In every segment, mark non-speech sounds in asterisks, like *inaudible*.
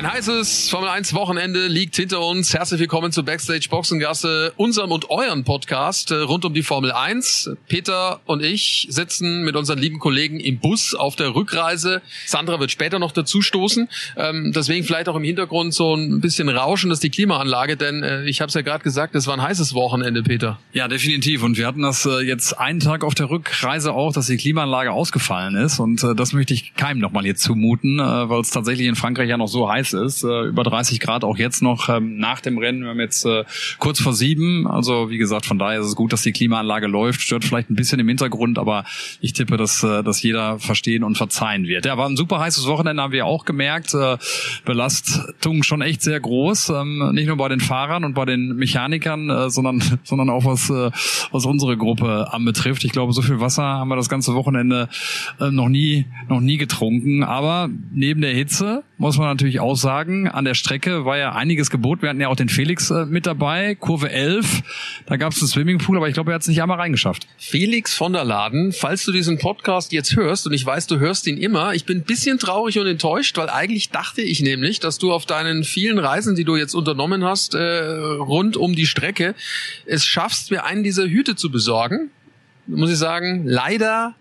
Ein heißes Formel 1 Wochenende liegt hinter uns. Herzlich willkommen zu Backstage Boxengasse, unserem und euren Podcast äh, rund um die Formel 1. Peter und ich sitzen mit unseren lieben Kollegen im Bus auf der Rückreise. Sandra wird später noch dazu stoßen. Ähm, deswegen vielleicht auch im Hintergrund so ein bisschen Rauschen, das ist die Klimaanlage, denn äh, ich habe es ja gerade gesagt, es war ein heißes Wochenende, Peter. Ja, definitiv. Und wir hatten das äh, jetzt einen Tag auf der Rückreise auch, dass die Klimaanlage ausgefallen ist. Und das möchte ich keinem nochmal jetzt zumuten, weil es tatsächlich in Frankreich ja noch so heiß heiß ist. Äh, über 30 Grad auch jetzt noch ähm, nach dem Rennen. Wir haben jetzt äh, kurz vor sieben. Also wie gesagt, von daher ist es gut, dass die Klimaanlage läuft. Stört vielleicht ein bisschen im Hintergrund, aber ich tippe, dass, äh, dass jeder verstehen und verzeihen wird. Ja, war ein super heißes Wochenende, haben wir auch gemerkt. Äh, Belastung schon echt sehr groß. Ähm, nicht nur bei den Fahrern und bei den Mechanikern, äh, sondern, *laughs* sondern auch was, äh, was unsere Gruppe anbetrifft. Ich glaube, so viel Wasser haben wir das ganze Wochenende äh, noch nie, noch nie getrunken. Aber neben der Hitze muss man natürlich auch sagen, an der Strecke war ja einiges geboten. Wir hatten ja auch den Felix äh, mit dabei, Kurve 11. Da gab es einen Swimmingpool, aber ich glaube, er hat es nicht einmal reingeschafft. Felix von der Laden, falls du diesen Podcast jetzt hörst, und ich weiß, du hörst ihn immer, ich bin ein bisschen traurig und enttäuscht, weil eigentlich dachte ich nämlich, dass du auf deinen vielen Reisen, die du jetzt unternommen hast, äh, rund um die Strecke, es schaffst, mir einen dieser Hüte zu besorgen. Muss ich sagen, leider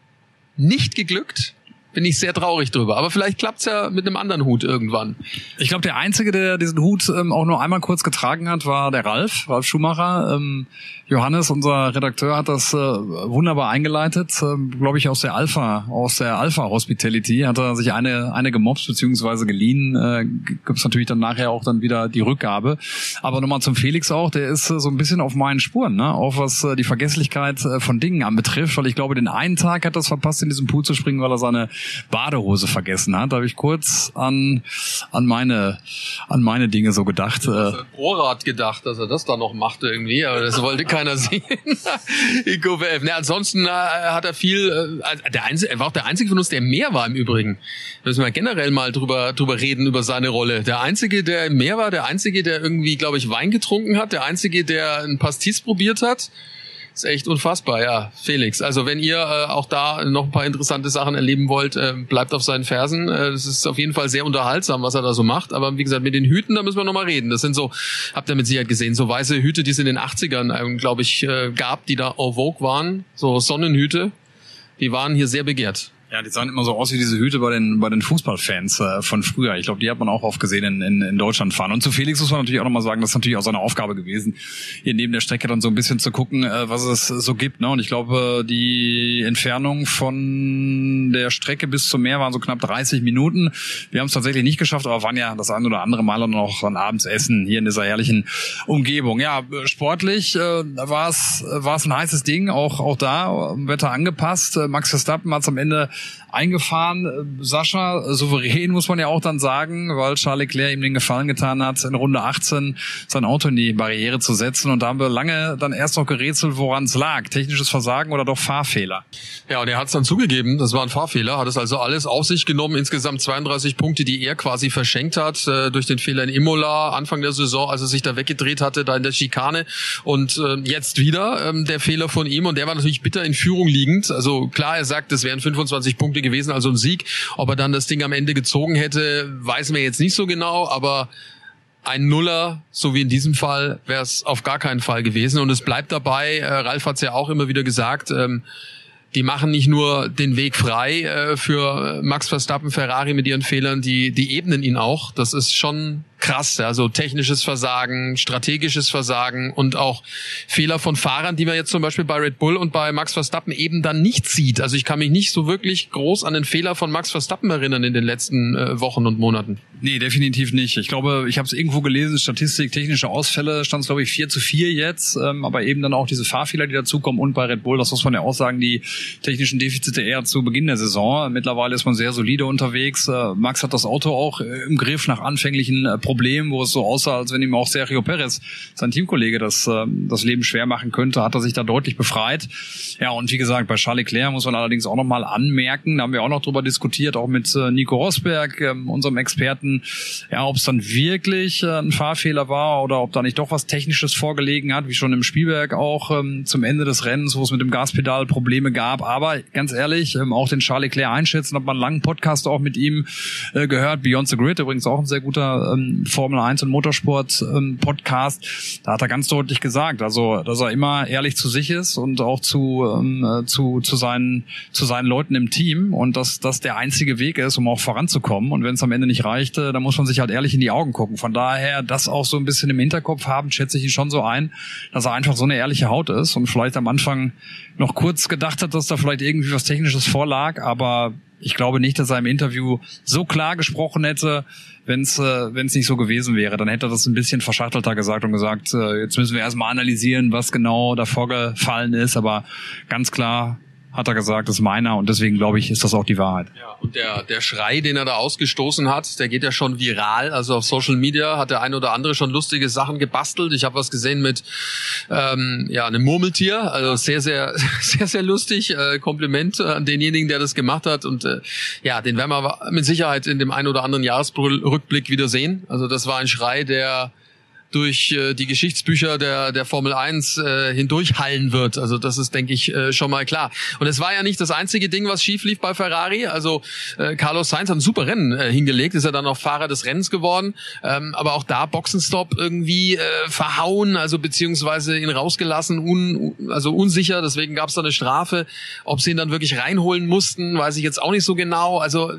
nicht geglückt bin ich sehr traurig drüber. Aber vielleicht klappt's ja mit einem anderen Hut irgendwann. Ich glaube, der Einzige, der diesen Hut ähm, auch nur einmal kurz getragen hat, war der Ralf, Ralf Schumacher. Ähm, Johannes, unser Redakteur, hat das äh, wunderbar eingeleitet. Ähm, glaube ich, aus der Alpha, aus der Alpha Hospitality hat er sich eine, eine gemobst bzw. geliehen. Äh, Gibt natürlich dann nachher auch dann wieder die Rückgabe. Aber nochmal zum Felix auch, der ist äh, so ein bisschen auf meinen Spuren, ne? auch was äh, die Vergesslichkeit äh, von Dingen anbetrifft, weil ich glaube, den einen Tag hat er es verpasst, in diesem Pool zu springen, weil er seine Badehose vergessen hat. Da habe ich kurz an, an meine, an meine Dinge so gedacht. Äh, Borat gedacht, dass er das da noch machte irgendwie, aber das wollte keiner sehen. In Kurve 11. Ne, ansonsten äh, hat er viel, äh, der einzige, er war auch der einzige von uns, der mehr war im Übrigen. Müssen wir generell mal drüber, drüber reden, über seine Rolle. Der einzige, der mehr war, der einzige, der irgendwie, glaube ich, Wein getrunken hat, der einzige, der ein Pastis probiert hat ist echt unfassbar, ja, Felix. Also wenn ihr äh, auch da noch ein paar interessante Sachen erleben wollt, äh, bleibt auf seinen Fersen. Äh, das ist auf jeden Fall sehr unterhaltsam, was er da so macht. Aber wie gesagt, mit den Hüten, da müssen wir nochmal reden. Das sind so, habt ihr mit Sicherheit gesehen, so weiße Hüte, die es in den 80ern, äh, glaube ich, äh, gab, die da en vogue waren. So Sonnenhüte. Die waren hier sehr begehrt. Ja, die sahen immer so aus wie diese Hüte bei den bei den Fußballfans äh, von früher. Ich glaube, die hat man auch oft gesehen in, in, in Deutschland fahren. Und zu Felix muss man natürlich auch nochmal sagen, das ist natürlich auch seine Aufgabe gewesen, hier neben der Strecke dann so ein bisschen zu gucken, äh, was es so gibt. Ne? Und ich glaube, die Entfernung von der Strecke bis zum Meer waren so knapp 30 Minuten. Wir haben es tatsächlich nicht geschafft, aber waren ja das ein oder andere Mal dann noch an abends essen hier in dieser herrlichen Umgebung. Ja, sportlich äh, war es war es ein heißes Ding, auch auch da Wetter angepasst. Max Verstappen hat es am Ende eingefahren. Sascha, souverän muss man ja auch dann sagen, weil Charles Leclerc ihm den Gefallen getan hat, in Runde 18 sein Auto in die Barriere zu setzen. Und da haben wir lange dann erst noch gerätselt, woran es lag. Technisches Versagen oder doch Fahrfehler? Ja, und er hat es dann zugegeben, das war ein Fahrfehler, hat es also alles auf sich genommen, insgesamt 32 Punkte, die er quasi verschenkt hat, äh, durch den Fehler in Imola, Anfang der Saison, als er sich da weggedreht hatte, da in der Schikane. Und äh, jetzt wieder ähm, der Fehler von ihm und der war natürlich bitter in Führung liegend. Also klar, er sagt, es wären 25 20 Punkte gewesen, also ein Sieg. Ob er dann das Ding am Ende gezogen hätte, weiß man jetzt nicht so genau, aber ein Nuller, so wie in diesem Fall, wäre es auf gar keinen Fall gewesen. Und es bleibt dabei, äh, Ralf hat es ja auch immer wieder gesagt, ähm, die machen nicht nur den Weg frei äh, für Max Verstappen, Ferrari mit ihren Fehlern, die, die ebnen ihn auch. Das ist schon krass. Also technisches Versagen, strategisches Versagen und auch Fehler von Fahrern, die man jetzt zum Beispiel bei Red Bull und bei Max Verstappen eben dann nicht sieht. Also ich kann mich nicht so wirklich groß an den Fehler von Max Verstappen erinnern in den letzten äh, Wochen und Monaten. Nee, definitiv nicht. Ich glaube, ich habe es irgendwo gelesen, Statistik, technische Ausfälle stand es, glaube ich, 4 zu 4 jetzt, ähm, aber eben dann auch diese Fahrfehler, die dazukommen und bei Red Bull, das muss man ja auch sagen, die technischen Defizite eher zu Beginn der Saison. Mittlerweile ist man sehr solide unterwegs. Äh, Max hat das Auto auch äh, im Griff nach anfänglichen äh, Problem, wo es so aussah, als wenn ihm auch Sergio Perez, sein Teamkollege, das, äh, das Leben schwer machen könnte, hat er sich da deutlich befreit. Ja, und wie gesagt, bei Charles Leclerc muss man allerdings auch nochmal anmerken, da haben wir auch noch drüber diskutiert, auch mit äh, Nico Rosberg, äh, unserem Experten, ja, ob es dann wirklich äh, ein Fahrfehler war oder ob da nicht doch was Technisches vorgelegen hat, wie schon im Spielberg auch ähm, zum Ende des Rennens, wo es mit dem Gaspedal Probleme gab. Aber ganz ehrlich, ähm, auch den Charles Leclerc einschätzen, hat man einen langen Podcast auch mit ihm äh, gehört, Beyond the Grid, übrigens auch ein sehr guter ähm, Formel 1 und Motorsport ähm, Podcast. Da hat er ganz deutlich gesagt, also dass er immer ehrlich zu sich ist und auch zu ähm, äh, zu zu seinen zu seinen Leuten im Team und dass das der einzige Weg ist, um auch voranzukommen. Und wenn es am Ende nicht reichte, dann muss man sich halt ehrlich in die Augen gucken. Von daher, das auch so ein bisschen im Hinterkopf haben, schätze ich ihn schon so ein, dass er einfach so eine ehrliche Haut ist und vielleicht am Anfang noch kurz gedacht hat, dass da vielleicht irgendwie was Technisches vorlag, aber ich glaube nicht, dass er im Interview so klar gesprochen hätte, wenn es äh, wenn's nicht so gewesen wäre. Dann hätte er das ein bisschen verschachtelter gesagt und gesagt, äh, jetzt müssen wir erstmal analysieren, was genau da vorgefallen ist. Aber ganz klar hat er gesagt, ist meiner und deswegen glaube ich, ist das auch die Wahrheit. Ja, und der, der Schrei, den er da ausgestoßen hat, der geht ja schon viral. Also auf Social Media hat der ein oder andere schon lustige Sachen gebastelt. Ich habe was gesehen mit ähm, ja einem Murmeltier, also sehr, sehr, *laughs* sehr, sehr lustig. Äh, Kompliment an denjenigen, der das gemacht hat. Und äh, ja, den werden wir mit Sicherheit in dem ein oder anderen Jahresrückblick wieder sehen. Also das war ein Schrei, der durch äh, die Geschichtsbücher der, der Formel 1 äh, hindurchhallen wird. Also das ist, denke ich, äh, schon mal klar. Und es war ja nicht das einzige Ding, was schief lief bei Ferrari. Also äh, Carlos Sainz hat ein super Rennen äh, hingelegt, ist ja dann auch Fahrer des Rennens geworden. Ähm, aber auch da Boxenstopp irgendwie äh, verhauen, also beziehungsweise ihn rausgelassen, un, also unsicher. Deswegen gab es da eine Strafe. Ob sie ihn dann wirklich reinholen mussten, weiß ich jetzt auch nicht so genau. Also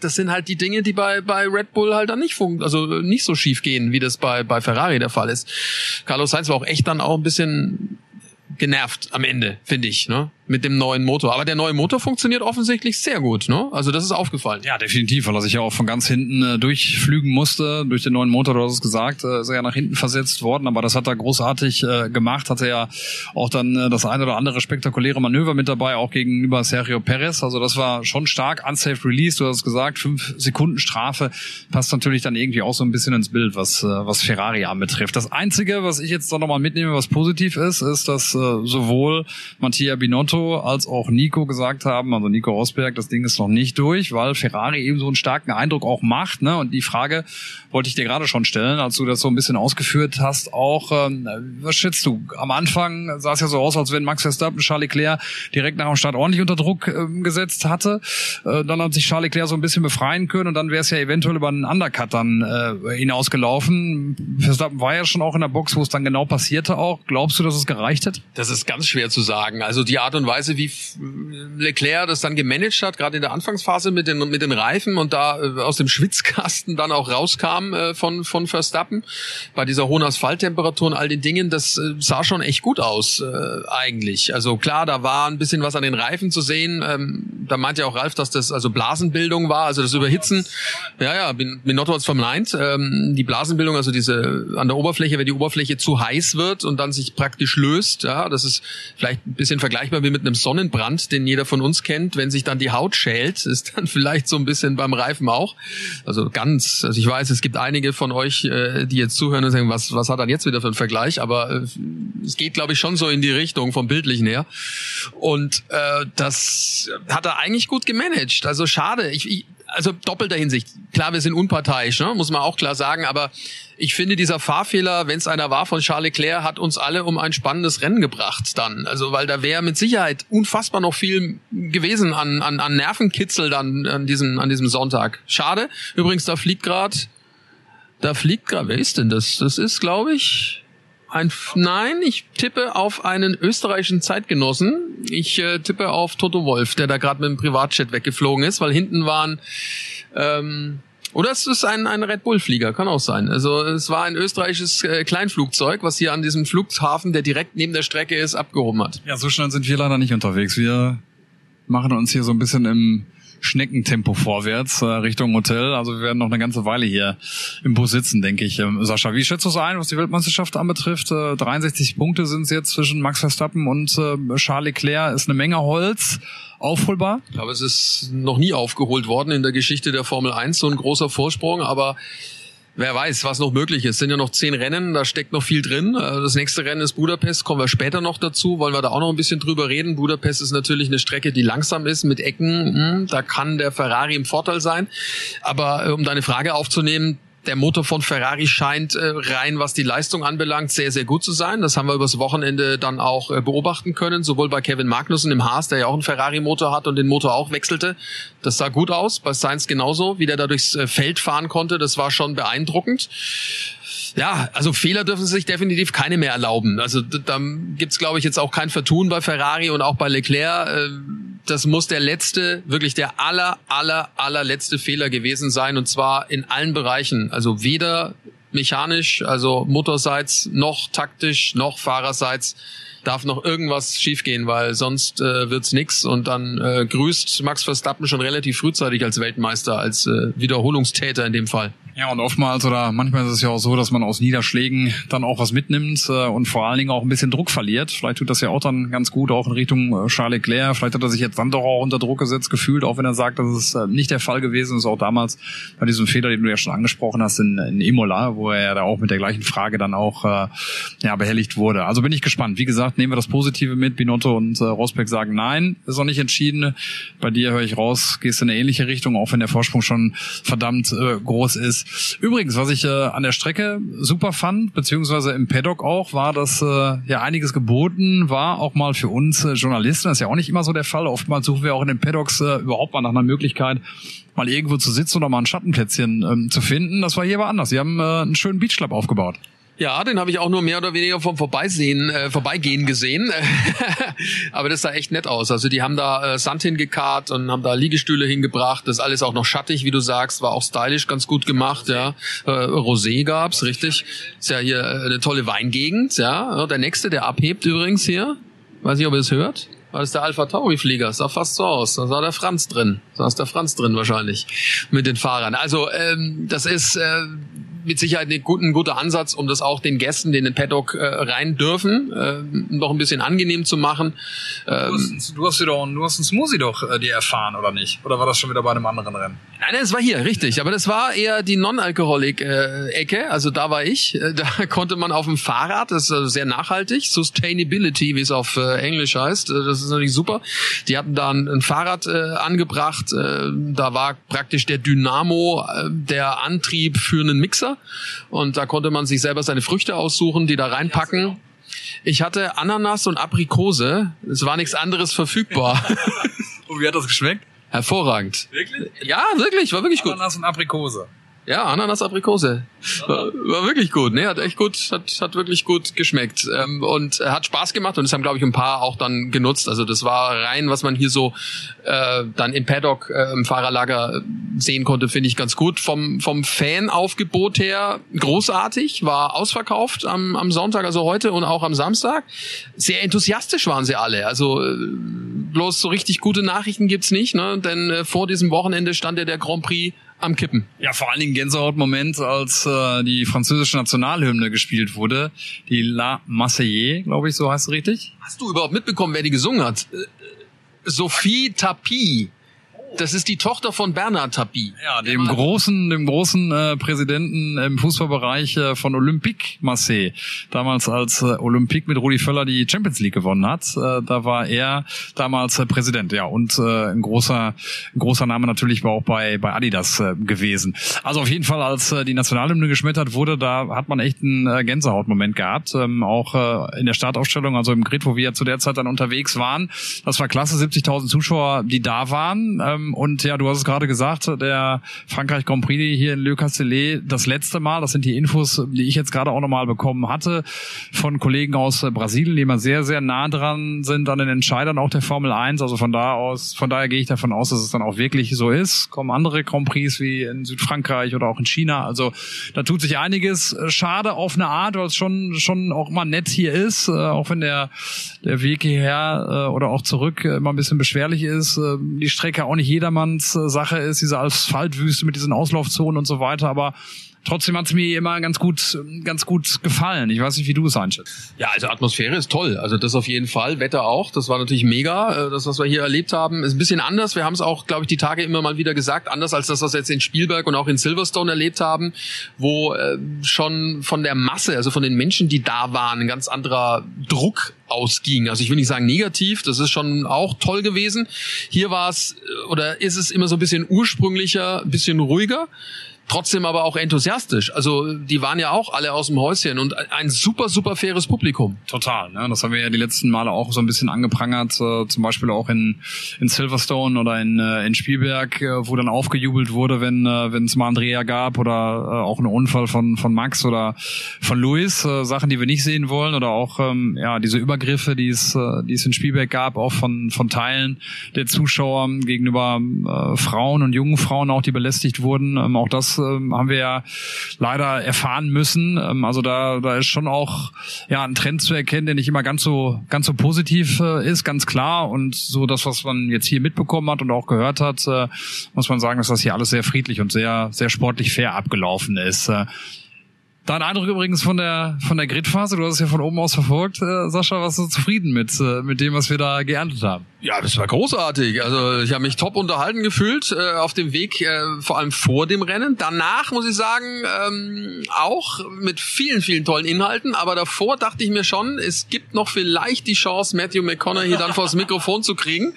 das sind halt die Dinge, die bei, bei Red Bull halt dann nicht funken, also nicht so schief gehen, wie das bei, bei Ferrari der Fall ist. Carlos Sainz war auch echt dann auch ein bisschen genervt am Ende, finde ich, ne? Mit dem neuen Motor. Aber der neue Motor funktioniert offensichtlich sehr gut, ne? Also das ist aufgefallen. Ja, definitiv, weil er sich ja auch von ganz hinten äh, durchflügen musste. Durch den neuen Motor, du hast es gesagt, äh, ist er ja nach hinten versetzt worden. Aber das hat er großartig äh, gemacht. Hatte ja auch dann äh, das eine oder andere spektakuläre Manöver mit dabei, auch gegenüber Sergio Perez. Also das war schon stark. Unsafe Release, du hast es gesagt, fünf Sekunden Strafe. Passt natürlich dann irgendwie auch so ein bisschen ins Bild, was, äh, was Ferrari anbetrifft. Das Einzige, was ich jetzt doch nochmal mitnehme, was positiv ist, ist, dass äh, sowohl Mattia Binotto als auch Nico gesagt haben, also Nico Rosberg, das Ding ist noch nicht durch, weil Ferrari eben so einen starken Eindruck auch macht. Ne? Und die Frage wollte ich dir gerade schon stellen, als du das so ein bisschen ausgeführt hast, auch, ähm, was schätzt du? Am Anfang sah es ja so aus, als wenn Max Verstappen Charles Leclerc direkt nach dem Start ordentlich unter Druck äh, gesetzt hatte. Äh, dann hat sich Charles Leclerc so ein bisschen befreien können und dann wäre es ja eventuell über einen Undercut dann äh, hinausgelaufen. Verstappen war ja schon auch in der Box, wo es dann genau passierte auch. Glaubst du, dass es gereicht hat? Das ist ganz schwer zu sagen. Also die Art und Weise, wie Leclerc das dann gemanagt hat, gerade in der Anfangsphase mit den, mit den Reifen und da äh, aus dem Schwitzkasten dann auch rauskam äh, von, von Verstappen, bei dieser hohen Asphalttemperatur und all den Dingen, das äh, sah schon echt gut aus eigentlich. Also klar, da war ein bisschen was an den Reifen zu sehen. Ähm, da meinte ja auch Ralf, dass das also Blasenbildung war, also das Überhitzen. Ja, ja, Binotto hat es verneint. Die Blasenbildung, also diese an der Oberfläche, wenn die Oberfläche zu heiß wird und dann sich praktisch löst, ja, das ist vielleicht ein bisschen vergleichbar wie mit einem Sonnenbrand, den jeder von uns kennt. Wenn sich dann die Haut schält, ist dann *laughs* vielleicht so ein bisschen beim Reifen auch. Also ganz, also ich weiß, es gibt einige von euch, äh, die jetzt zuhören und sagen, was, was hat dann jetzt wieder für ein Vergleich? Aber äh, es geht, glaube ich, schon so in die Richtung vom Bildlichen her. Und äh, das hat er eigentlich gut gemanagt. Also schade. Ich, ich, also doppelter Hinsicht. Klar, wir sind unparteiisch, ne? muss man auch klar sagen, aber ich finde, dieser Fahrfehler, wenn es einer war von Charles Leclerc, hat uns alle um ein spannendes Rennen gebracht dann. Also weil da wäre mit Sicherheit unfassbar noch viel gewesen an, an, an Nervenkitzel dann an diesem, an diesem Sonntag. Schade. Übrigens, da fliegt gerade, da fliegt gerade, wer ist denn das? Das ist, glaube ich, ein, nein, ich tippe auf einen österreichischen Zeitgenossen. Ich äh, tippe auf Toto Wolf, der da gerade mit dem Privatjet weggeflogen ist, weil hinten waren ähm, oder es ist ein, ein Red Bull-Flieger, kann auch sein. Also es war ein österreichisches äh, Kleinflugzeug, was hier an diesem Flughafen, der direkt neben der Strecke ist, abgehoben hat. Ja, so schnell sind wir leider nicht unterwegs. Wir machen uns hier so ein bisschen im Schneckentempo vorwärts äh, Richtung Hotel. Also wir werden noch eine ganze Weile hier im Bus sitzen, denke ich. Ähm, Sascha, wie schätzt du es ein, was die Weltmeisterschaft anbetrifft? Äh, 63 Punkte sind es jetzt zwischen Max Verstappen und äh, Charles Leclerc. Ist eine Menge Holz aufholbar? Ich glaube, es ist noch nie aufgeholt worden in der Geschichte der Formel 1, so ein großer Vorsprung, aber wer weiß, was noch möglich ist. Sind ja noch zehn Rennen, da steckt noch viel drin. Äh, das nächste Rennen ist Budapest, kommen wir später noch dazu, wollen wir da auch noch ein bisschen drüber reden. Budapest ist natürlich eine Strecke, die langsam ist mit Ecken. Hm, da kann der Ferrari im Vorteil sein. Aber äh, um deine Frage aufzunehmen, der Motor von Ferrari scheint äh, rein, was die Leistung anbelangt, sehr, sehr gut zu sein. Das haben wir übers Wochenende dann auch äh, beobachten können, sowohl bei Kevin Magnussen im Haas, der ja auch einen Ferrari-Motor hat und den Motor auch wechselte. Das sah gut aus. Bei Sainz genauso, wie der da durchs äh, Feld fahren konnte. Das war schon beeindruckend. Ja, also Fehler dürfen sich definitiv keine mehr erlauben. Also da gibt's, glaube ich, jetzt auch kein Vertun bei Ferrari und auch bei Leclerc. Äh, das muss der letzte, wirklich der aller, aller, allerletzte Fehler gewesen sein und zwar in allen Bereichen. Also weder mechanisch, also motorseits, noch taktisch, noch fahrerseits darf noch irgendwas schiefgehen, weil sonst äh, wird's nix und dann äh, grüßt Max Verstappen schon relativ frühzeitig als Weltmeister, als äh, Wiederholungstäter in dem Fall. Ja, und oftmals oder manchmal ist es ja auch so, dass man aus Niederschlägen dann auch was mitnimmt äh, und vor allen Dingen auch ein bisschen Druck verliert. Vielleicht tut das ja auch dann ganz gut, auch in Richtung äh, Charles Leclerc. Vielleicht hat er sich jetzt dann doch auch unter Druck gesetzt gefühlt, auch wenn er sagt, dass es äh, nicht der Fall gewesen ist, auch damals bei diesem Fehler, den du ja schon angesprochen hast in, in Imola, wo er ja da auch mit der gleichen Frage dann auch äh, ja, behelligt wurde. Also bin ich gespannt. Wie gesagt, nehmen wir das Positive mit. Binotto und äh, Rosberg sagen nein, ist noch nicht entschieden. Bei dir höre ich raus, gehst in eine ähnliche Richtung, auch wenn der Vorsprung schon verdammt äh, groß ist. Übrigens, was ich äh, an der Strecke super fand, beziehungsweise im Paddock auch, war, dass äh, ja einiges geboten war, auch mal für uns äh, Journalisten. Das ist ja auch nicht immer so der Fall. Oftmals suchen wir auch in den Paddocks äh, überhaupt mal nach einer Möglichkeit, mal irgendwo zu sitzen oder mal ein Schattenplätzchen ähm, zu finden. Das war hier aber anders. Sie haben äh, einen schönen Beachclub aufgebaut. Ja, den habe ich auch nur mehr oder weniger vom Vorbeisehen, äh, Vorbeigehen gesehen. *laughs* Aber das sah echt nett aus. Also die haben da äh, Sand hingekarrt und haben da Liegestühle hingebracht. Das alles auch noch schattig, wie du sagst. War auch stylisch, ganz gut gemacht. Ja, äh, Rosé gab's, richtig. Ist ja hier äh, eine tolle Weingegend. Ja, der nächste, der abhebt übrigens hier. Weiß nicht, ob ihr es hört. War das der Alpha Tauri Flieger? Sah fast so aus. Da sah der Franz drin. Da ist der Franz drin wahrscheinlich mit den Fahrern. Also ähm, das ist äh, mit Sicherheit ein guter, ein guter Ansatz, um das auch den Gästen, die in den Paddock äh, rein dürfen, äh, noch ein bisschen angenehm zu machen. Ähm, du, hast, du doch, du hast einen Smoothie doch äh, dir erfahren, oder nicht? Oder war das schon wieder bei einem anderen Rennen? Nein, das war hier, richtig. Aber das war eher die Non-Alkoholik-Ecke. also da war ich. Äh, da *laughs* konnte man auf dem Fahrrad, das ist also sehr nachhaltig, Sustainability, wie es auf äh, Englisch heißt. Äh, das ist natürlich super. Die hatten da ein, ein Fahrrad äh, angebracht. Äh, da war praktisch der Dynamo, äh, der Antrieb für einen Mixer und da konnte man sich selber seine Früchte aussuchen, die da reinpacken. Ich hatte Ananas und Aprikose. Es war nichts anderes verfügbar. *laughs* und wie hat das geschmeckt? Hervorragend. Wirklich? Ja, wirklich, war wirklich gut. Ananas und Aprikose. Ja, Ananas Aprikose. War, war wirklich gut, ne? Hat echt gut, hat, hat wirklich gut geschmeckt. Ähm, und hat Spaß gemacht und das haben, glaube ich, ein paar auch dann genutzt. Also das war rein, was man hier so äh, dann im Paddock äh, im Fahrerlager sehen konnte, finde ich ganz gut. Vom, vom Fanaufgebot her großartig, war ausverkauft am, am Sonntag, also heute und auch am Samstag. Sehr enthusiastisch waren sie alle. Also äh, bloß so richtig gute Nachrichten gibt's nicht, ne? Denn äh, vor diesem Wochenende stand ja der Grand Prix am Kippen. Ja, vor allen Dingen Gänsehautmoment, als äh, die französische Nationalhymne gespielt wurde. Die La Marseillaise, glaube ich, so heißt es richtig. Hast du überhaupt mitbekommen, wer die gesungen hat? Äh, Sophie Tapie. Das ist die Tochter von Bernard Tapie. Ja, dem großen, dem großen äh, Präsidenten im Fußballbereich äh, von Olympique Marseille. Damals als äh, Olympique mit Rudi Völler die Champions League gewonnen hat, äh, da war er damals äh, Präsident. Ja, und äh, ein großer, ein großer Name natürlich war auch bei bei Adidas äh, gewesen. Also auf jeden Fall, als äh, die Nationalhymne geschmettert wurde, da hat man echt einen äh, Gänsehautmoment gehabt. Ähm, auch äh, in der Startaufstellung, also im Grid, wo wir zu der Zeit dann unterwegs waren. Das war klasse, 70.000 Zuschauer, die da waren. Ähm, ähm, und ja, du hast es gerade gesagt, der Frankreich Grand Prix hier in Le Castellet das letzte Mal. Das sind die Infos, die ich jetzt gerade auch nochmal bekommen hatte von Kollegen aus Brasilien, die immer sehr, sehr nah dran sind an den Entscheidern auch der Formel 1. Also von da aus, von daher gehe ich davon aus, dass es dann auch wirklich so ist. Kommen andere Grand Prix wie in Südfrankreich oder auch in China. Also da tut sich einiges. Schade auf eine Art, weil es schon, schon auch mal nett hier ist, äh, auch wenn der, der Weg hierher äh, oder auch zurück immer ein bisschen beschwerlich ist. Äh, die Strecke auch nicht jedermanns äh, Sache ist, diese Asphaltwüste mit diesen Auslaufzonen und so weiter, aber trotzdem hat es mir immer ganz gut, ganz gut gefallen. Ich weiß nicht, wie du es einschätzt. Ja, also Atmosphäre ist toll. Also das auf jeden Fall. Wetter auch. Das war natürlich mega. Äh, das, was wir hier erlebt haben, ist ein bisschen anders. Wir haben es auch, glaube ich, die Tage immer mal wieder gesagt. Anders als das, was wir jetzt in Spielberg und auch in Silverstone erlebt haben, wo äh, schon von der Masse, also von den Menschen, die da waren, ein ganz anderer Druck ausging. Also ich will nicht sagen negativ, das ist schon auch toll gewesen. Hier war es äh, oder ist es immer so ein bisschen ursprünglicher, ein bisschen ruhiger trotzdem aber auch enthusiastisch. Also die waren ja auch alle aus dem Häuschen und ein super, super faires Publikum. Total. Ne? Das haben wir ja die letzten Male auch so ein bisschen angeprangert, äh, zum Beispiel auch in, in Silverstone oder in, äh, in Spielberg, äh, wo dann aufgejubelt wurde, wenn äh, es mal Andrea gab oder äh, auch einen Unfall von, von Max oder von Luis, äh, Sachen, die wir nicht sehen wollen oder auch ähm, ja diese Übergriffe, die es, äh, die es in Spielberg gab, auch von, von Teilen der Zuschauer gegenüber äh, Frauen und jungen Frauen auch, die belästigt wurden. Ähm, auch das ähm, haben wir ja leider erfahren müssen. Ähm, also da, da ist schon auch ja ein Trend zu erkennen, der nicht immer ganz so ganz so positiv äh, ist, ganz klar. Und so das, was man jetzt hier mitbekommen hat und auch gehört hat, äh, muss man sagen, dass das hier alles sehr friedlich und sehr sehr sportlich fair abgelaufen ist. Äh, Dein Eindruck übrigens von der von der Gridphase, du hast es ja von oben aus verfolgt, äh, Sascha, warst du zufrieden mit äh, mit dem, was wir da geerntet haben? Ja, das war großartig. Also ich habe mich top unterhalten gefühlt äh, auf dem Weg, äh, vor allem vor dem Rennen. Danach muss ich sagen, ähm, auch mit vielen, vielen tollen Inhalten. Aber davor dachte ich mir schon, es gibt noch vielleicht die Chance, Matthew McConaughey dann vors Mikrofon zu kriegen.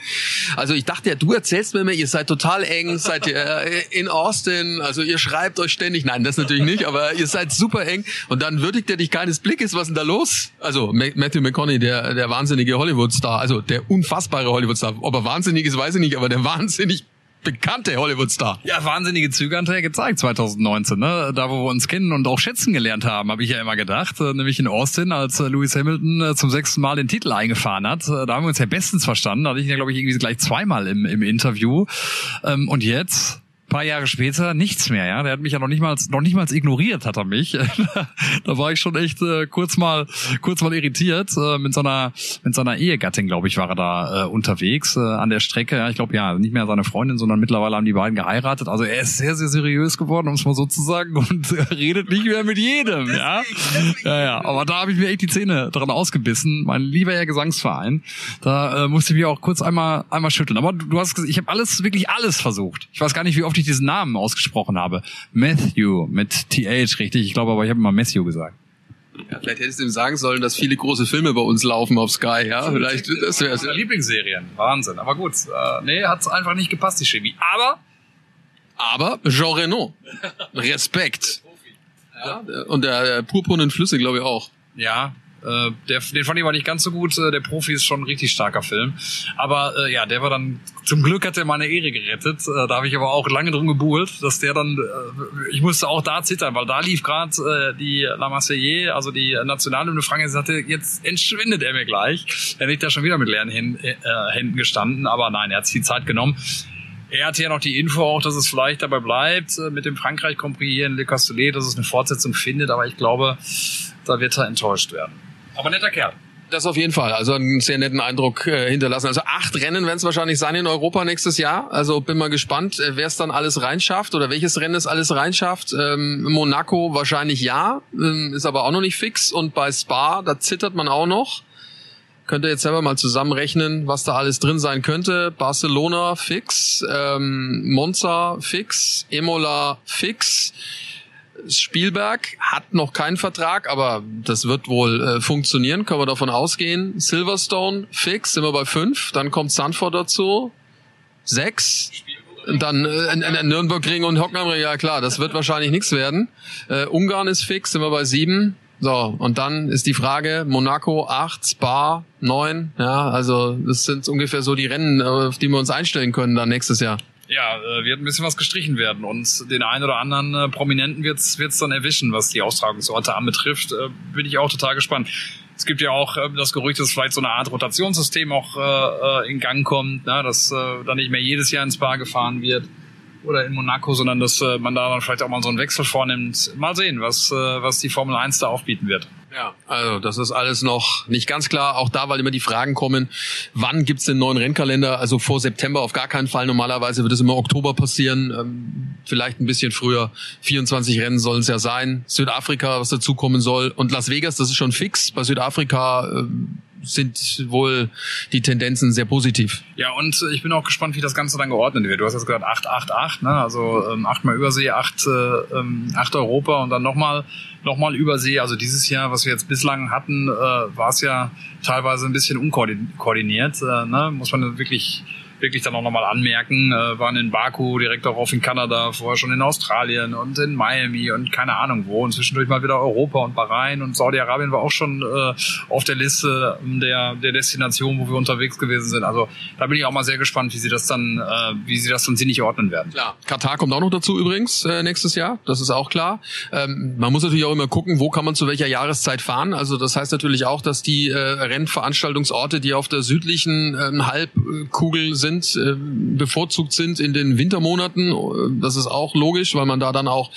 Also ich dachte ja, du erzählst mir immer, ihr seid total eng, seid ihr äh, in Austin, also ihr schreibt euch ständig. Nein, das natürlich nicht, aber ihr seid super eng. Und dann würdigt er dich keines Blickes, was denn da los? Also Matthew McConaughey, der, der wahnsinnige Hollywood-Star, also der unfassbare Hollywood-Star. Ob er wahnsinnig ist, weiß ich nicht, aber der *laughs* wahnsinnig bekannte Hollywood-Star. Ja, wahnsinnige Züge hat er gezeigt 2019, ne? Da, wo wir uns kennen und auch schätzen gelernt haben, habe ich ja immer gedacht. Äh, nämlich in Austin, als äh, Lewis Hamilton äh, zum sechsten Mal den Titel eingefahren hat. Da haben wir uns ja bestens verstanden. Da hatte ich ihn ja, glaube ich, irgendwie gleich zweimal im, im Interview. Ähm, und jetzt paar Jahre später nichts mehr, ja. Der hat mich ja noch nicht mal, noch nicht mal ignoriert, hat er mich. *laughs* da war ich schon echt äh, kurz mal, kurz mal irritiert. Äh, mit seiner, mit seiner Ehegattin, glaube ich, war er da äh, unterwegs äh, an der Strecke. Ja, ich glaube ja, nicht mehr seine Freundin, sondern mittlerweile haben die beiden geheiratet. Also er ist sehr, sehr seriös geworden, um es mal so zu sagen, *laughs* und redet nicht mehr mit jedem, ja. Ja, ja. Aber da habe ich mir echt die Zähne dran ausgebissen. Mein lieber Herr Gesangsverein, da äh, musste ich mich auch kurz einmal, einmal schütteln. Aber du, du hast, ich habe alles, wirklich alles versucht. Ich weiß gar nicht, wie oft ich diesen Namen ausgesprochen habe. Matthew mit TH, richtig. Ich glaube aber, ich habe immer Matthew gesagt. Ja, vielleicht hättest du ihm sagen sollen, dass viele große Filme bei uns laufen auf Sky, ja? Vielleicht, das wäre ja. Lieblingsserien. Wahnsinn. Aber gut, äh, nee, hat einfach nicht gepasst, die Chemie. Aber, aber Jean Reno. *laughs* Respekt. Ja, und der, der purpurnen Flüsse, glaube ich, auch. Ja, äh, der, den fand ich aber nicht ganz so gut. Äh, der Profi ist schon ein richtig starker Film. Aber äh, ja, der war dann, zum Glück hat er meine Ehre gerettet. Äh, da habe ich aber auch lange drum gebuhlt, dass der dann, äh, ich musste auch da zittern, weil da lief gerade äh, die La Marseillaise, also die Nationalhymne Frankreichs, sagte, jetzt entschwindet er mir gleich. Er liegt da schon wieder mit leeren Händen, äh, Händen gestanden, aber nein, er hat sich die Zeit genommen. Er hatte ja noch die Info auch, dass es vielleicht dabei bleibt äh, mit dem Frankreich Prix hier in Le Castellet, dass es eine Fortsetzung findet, aber ich glaube, da wird er enttäuscht werden. Aber netter Kerl. Das auf jeden Fall. Also einen sehr netten Eindruck äh, hinterlassen. Also acht Rennen werden es wahrscheinlich sein in Europa nächstes Jahr. Also bin mal gespannt, äh, wer es dann alles reinschafft oder welches Rennen es alles reinschafft. Ähm, Monaco wahrscheinlich ja, ähm, ist aber auch noch nicht fix. Und bei Spa, da zittert man auch noch. Könnt ihr jetzt selber mal zusammenrechnen, was da alles drin sein könnte. Barcelona fix, ähm, Monza fix, Emola fix. Spielberg hat noch keinen Vertrag, aber das wird wohl äh, funktionieren, können wir davon ausgehen. Silverstone fix, sind wir bei fünf. Dann kommt Sanford dazu, sechs. Dann äh, Nürnbergring und Hockenheimring, ja klar, das wird wahrscheinlich nichts werden. Äh, Ungarn ist fix, sind wir bei sieben. So, und dann ist die Frage, Monaco acht, Spa neun. Ja, also das sind ungefähr so die Rennen, auf die wir uns einstellen können dann nächstes Jahr ja, äh, wird ein bisschen was gestrichen werden und den einen oder anderen äh, Prominenten wird's wird's dann erwischen, was die Austragungsorte anbetrifft. Äh, bin ich auch total gespannt. Es gibt ja auch äh, das Gerücht, dass vielleicht so eine Art Rotationssystem auch äh, äh in Gang kommt, ne? dass äh, dann nicht mehr jedes Jahr ins Bar gefahren wird oder in Monaco, sondern dass äh, man da dann vielleicht auch mal so einen Wechsel vornimmt. Mal sehen, was, äh, was die Formel 1 da aufbieten wird. Ja, also das ist alles noch nicht ganz klar. Auch da, weil immer die Fragen kommen, wann gibt's den neuen Rennkalender? Also vor September auf gar keinen Fall. Normalerweise wird es immer Oktober passieren, ähm, vielleicht ein bisschen früher. 24 Rennen sollen es ja sein. Südafrika, was dazukommen soll. Und Las Vegas, das ist schon fix. Bei Südafrika ähm, sind wohl die Tendenzen sehr positiv. Ja, und ich bin auch gespannt, wie das Ganze dann geordnet wird. Du hast jetzt gesagt 8, 8, 8, ne? also ähm, achtmal Übersee, acht, äh, ähm, acht Europa und dann nochmal noch mal Übersee. Also dieses Jahr, was wir jetzt bislang hatten, äh, war es ja teilweise ein bisschen unkoordiniert. Äh, ne? Muss man wirklich wirklich dann auch nochmal anmerken, äh, waren in Baku, direkt darauf in Kanada, vorher schon in Australien und in Miami und keine Ahnung wo und zwischendurch mal wieder Europa und Bahrain und Saudi-Arabien war auch schon äh, auf der Liste der, der Destination, wo wir unterwegs gewesen sind. Also da bin ich auch mal sehr gespannt, wie sie das dann, äh, wie sie das dann sinnig ordnen werden. Klar. Katar kommt auch noch dazu übrigens äh, nächstes Jahr, das ist auch klar. Ähm, man muss natürlich auch immer gucken, wo kann man zu welcher Jahreszeit fahren. Also das heißt natürlich auch, dass die äh, Rennveranstaltungsorte, die auf der südlichen äh, Halbkugel sind, sind, äh, bevorzugt sind in den Wintermonaten. Das ist auch logisch, weil man da dann auch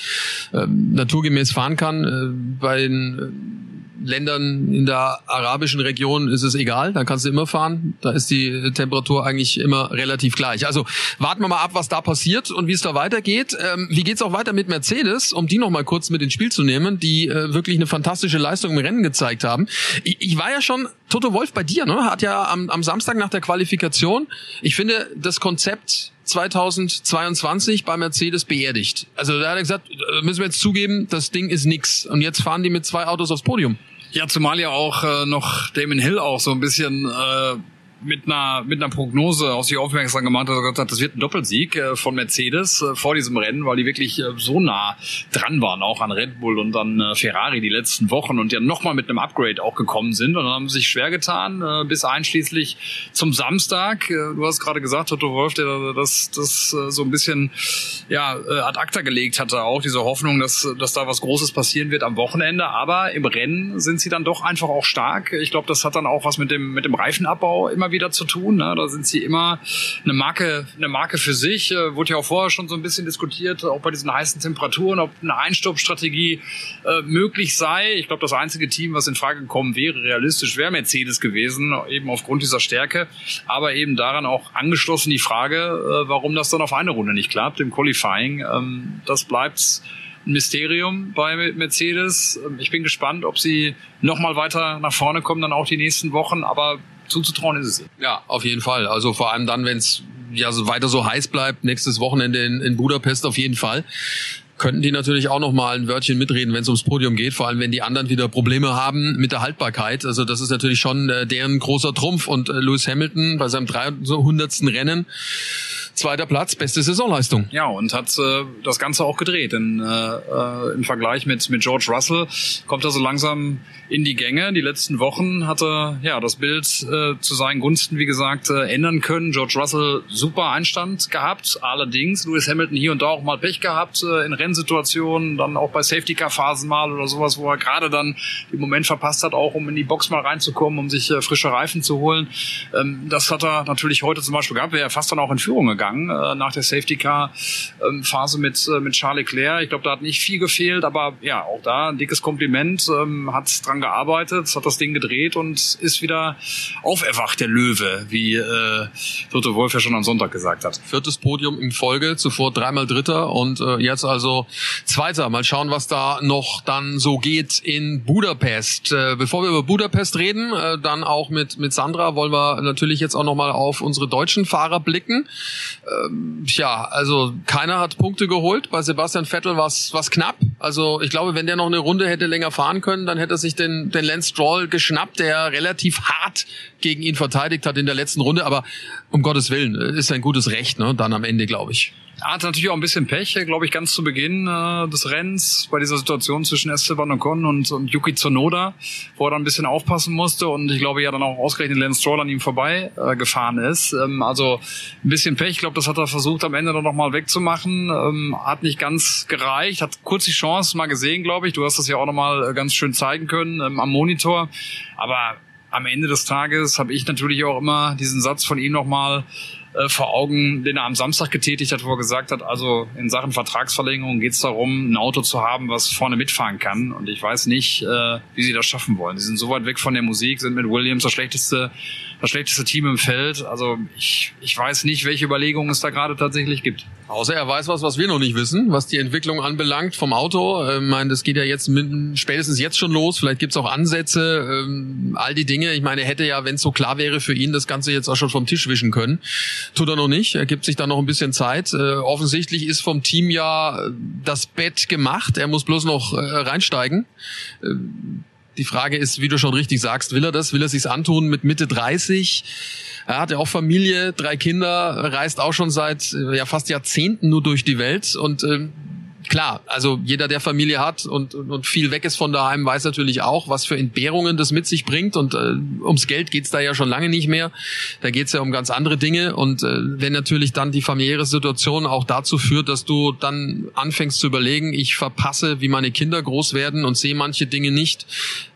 äh, naturgemäß fahren kann. Äh, bei den äh, Ländern in der arabischen Region ist es egal, da kannst du immer fahren. Da ist die Temperatur eigentlich immer relativ gleich. Also warten wir mal ab, was da passiert und wie es da weitergeht. Ähm, wie geht's auch weiter mit Mercedes, um die noch mal kurz mit ins Spiel zu nehmen, die äh, wirklich eine fantastische Leistung im Rennen gezeigt haben. Ich, ich war ja schon Toto Wolf bei dir, ne? Hat ja am, am Samstag nach der Qualifikation, ich finde das Konzept 2022 bei Mercedes beerdigt. Also da hat er gesagt, äh, müssen wir jetzt zugeben, das Ding ist nix. Und jetzt fahren die mit zwei Autos aufs Podium. Ja, zumal ja auch äh, noch Damon Hill auch so ein bisschen äh, mit einer mit einer Prognose auf sich aufmerksam gemacht hat, das wird ein Doppelsieg äh, von Mercedes äh, vor diesem Rennen, weil die wirklich äh, so nah dran waren, auch an Red Bull und an Ferrari die letzten Wochen und ja nochmal mit einem Upgrade auch gekommen sind und haben sie sich schwer getan, bis einschließlich zum Samstag. Du hast gerade gesagt, Toto Wolf, der das, das so ein bisschen ja, ad acta gelegt hatte, auch diese Hoffnung, dass, dass da was Großes passieren wird am Wochenende. Aber im Rennen sind sie dann doch einfach auch stark. Ich glaube, das hat dann auch was mit dem, mit dem Reifenabbau immer wieder zu tun. Ne? Da sind sie immer eine Marke, eine Marke für sich. Äh, wurde ja auch vorher schon so ein bisschen diskutiert, auch bei diesen heißen Temperaturen, ob eine Einstoppstrategie äh, möglich sei. Ich glaube, das einzige Team, was in Frage gekommen wäre, realistisch wäre Mercedes gewesen, eben aufgrund dieser Stärke. Aber eben daran auch angeschlossen die Frage, äh, warum das dann auf eine Runde nicht klappt im Qualifying. Ähm, das bleibt ein Mysterium bei Mercedes. Ähm, ich bin gespannt, ob sie noch mal weiter nach vorne kommen, dann auch die nächsten Wochen. Aber zuzutrauen ist es. Ja, auf jeden Fall. Also vor allem dann, wenn es ja so weiter so heiß bleibt, nächstes Wochenende in, in Budapest auf jeden Fall könnten die natürlich auch noch mal ein Wörtchen mitreden, wenn es ums Podium geht, vor allem wenn die anderen wieder Probleme haben mit der Haltbarkeit. Also das ist natürlich schon äh, deren großer Trumpf und äh, Lewis Hamilton bei seinem 300. Rennen Zweiter Platz, beste Saisonleistung. Ja, und hat äh, das Ganze auch gedreht. Denn, äh, äh, Im Vergleich mit, mit George Russell kommt er so langsam in die Gänge. Die letzten Wochen hat er ja, das Bild äh, zu seinen Gunsten, wie gesagt, äh, ändern können. George Russell super Einstand gehabt. Allerdings Lewis Hamilton hier und da auch mal Pech gehabt äh, in Rennsituationen, dann auch bei Safety-Car-Phasen mal oder sowas, wo er gerade dann den Moment verpasst hat, auch um in die Box mal reinzukommen, um sich äh, frische Reifen zu holen. Ähm, das hat er natürlich heute zum Beispiel gehabt. Wäre er fast dann auch in Führung gegangen gegangen äh, nach der Safety Car ähm, Phase mit äh, mit Charles Leclerc. Ich glaube, da hat nicht viel gefehlt, aber ja, auch da ein dickes Kompliment. Ähm, hat dran gearbeitet, hat das Ding gedreht und ist wieder auferwacht der Löwe, wie äh, Toto Wolf ja schon am Sonntag gesagt hat. Viertes Podium in Folge, zuvor dreimal Dritter und äh, jetzt also Zweiter. Mal schauen, was da noch dann so geht in Budapest. Äh, bevor wir über Budapest reden, äh, dann auch mit mit Sandra wollen wir natürlich jetzt auch noch mal auf unsere deutschen Fahrer blicken. Ähm, ja, also keiner hat Punkte geholt. Bei Sebastian Vettel war es knapp. Also ich glaube, wenn der noch eine Runde hätte länger fahren können, dann hätte er sich den, den Lance Stroll geschnappt, der relativ hart gegen ihn verteidigt hat in der letzten Runde. Aber um Gottes Willen, ist ein gutes Recht, ne? Dann am Ende, glaube ich. Er hatte natürlich auch ein bisschen Pech, glaube ich, ganz zu Beginn äh, des Rennens bei dieser Situation zwischen Esteban Ocon und, und Yuki Tsunoda, wo er dann ein bisschen aufpassen musste und ich glaube ja dann auch ausgerechnet Lance Stroll an ihm vorbei äh, gefahren ist. Ähm, also ein bisschen Pech, ich glaube, das hat er versucht am Ende dann nochmal wegzumachen. Ähm, hat nicht ganz gereicht, hat kurz die Chance mal gesehen, glaube ich. Du hast das ja auch nochmal äh, ganz schön zeigen können ähm, am Monitor. Aber am Ende des Tages habe ich natürlich auch immer diesen Satz von ihm nochmal äh, vor Augen, den er am Samstag getätigt hat, wo er gesagt hat, also in Sachen Vertragsverlängerung geht es darum, ein Auto zu haben, was vorne mitfahren kann. Und ich weiß nicht, äh, wie sie das schaffen wollen. Sie sind so weit weg von der Musik, sind mit Williams das schlechteste, das schlechteste Team im Feld. Also ich, ich weiß nicht, welche Überlegungen es da gerade tatsächlich gibt. Außer er weiß was, was wir noch nicht wissen, was die Entwicklung anbelangt vom Auto. Ich meine, das geht ja jetzt mit, spätestens jetzt schon los. Vielleicht gibt's auch Ansätze, ähm, all die Dinge. Ich meine, er hätte ja, wenn es so klar wäre für ihn, das Ganze jetzt auch schon vom Tisch wischen können. Tut er noch nicht. Er gibt sich da noch ein bisschen Zeit. Äh, offensichtlich ist vom Team ja äh, das Bett gemacht. Er muss bloß noch äh, reinsteigen. Die Frage ist, wie du schon richtig sagst, will er das? Will er sich's antun mit Mitte 30? Er hat ja auch Familie, drei Kinder, reist auch schon seit äh, ja fast Jahrzehnten nur durch die Welt und äh, klar, also jeder, der Familie hat und, und viel weg ist von daheim, weiß natürlich auch, was für Entbehrungen das mit sich bringt. Und äh, ums Geld geht's da ja schon lange nicht mehr. Da geht's ja um ganz andere Dinge. Und äh, wenn natürlich dann die familiäre Situation auch dazu führt, dass du dann anfängst zu überlegen, ich verpasse, wie meine Kinder groß werden und sehe manche Dinge nicht.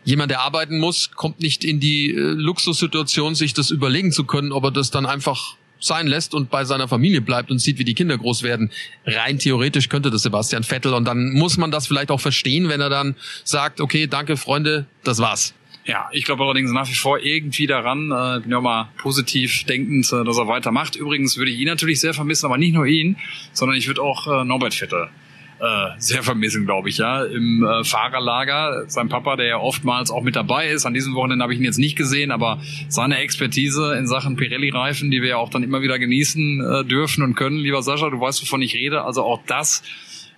Jemand, der arbeiten muss, kommt nicht in die äh, Luxussituation, sich das überlegen zu können, ob er das dann einfach sein lässt und bei seiner Familie bleibt und sieht, wie die Kinder groß werden. Rein theoretisch könnte das Sebastian Vettel und dann muss man das vielleicht auch verstehen, wenn er dann sagt, okay, danke Freunde, das war's. Ja, ich glaube allerdings nach wie vor irgendwie daran, äh, bin ja mal positiv denkend, äh, dass er weitermacht. Übrigens würde ich ihn natürlich sehr vermissen, aber nicht nur ihn, sondern ich würde auch äh, Norbert Vettel äh, sehr vermissen, glaube ich, ja. Im äh, Fahrerlager, sein Papa, der ja oftmals auch mit dabei ist. An diesem Wochenende habe ich ihn jetzt nicht gesehen, aber seine Expertise in Sachen Pirelli-Reifen, die wir ja auch dann immer wieder genießen äh, dürfen und können, lieber Sascha, du weißt, wovon ich rede. Also auch das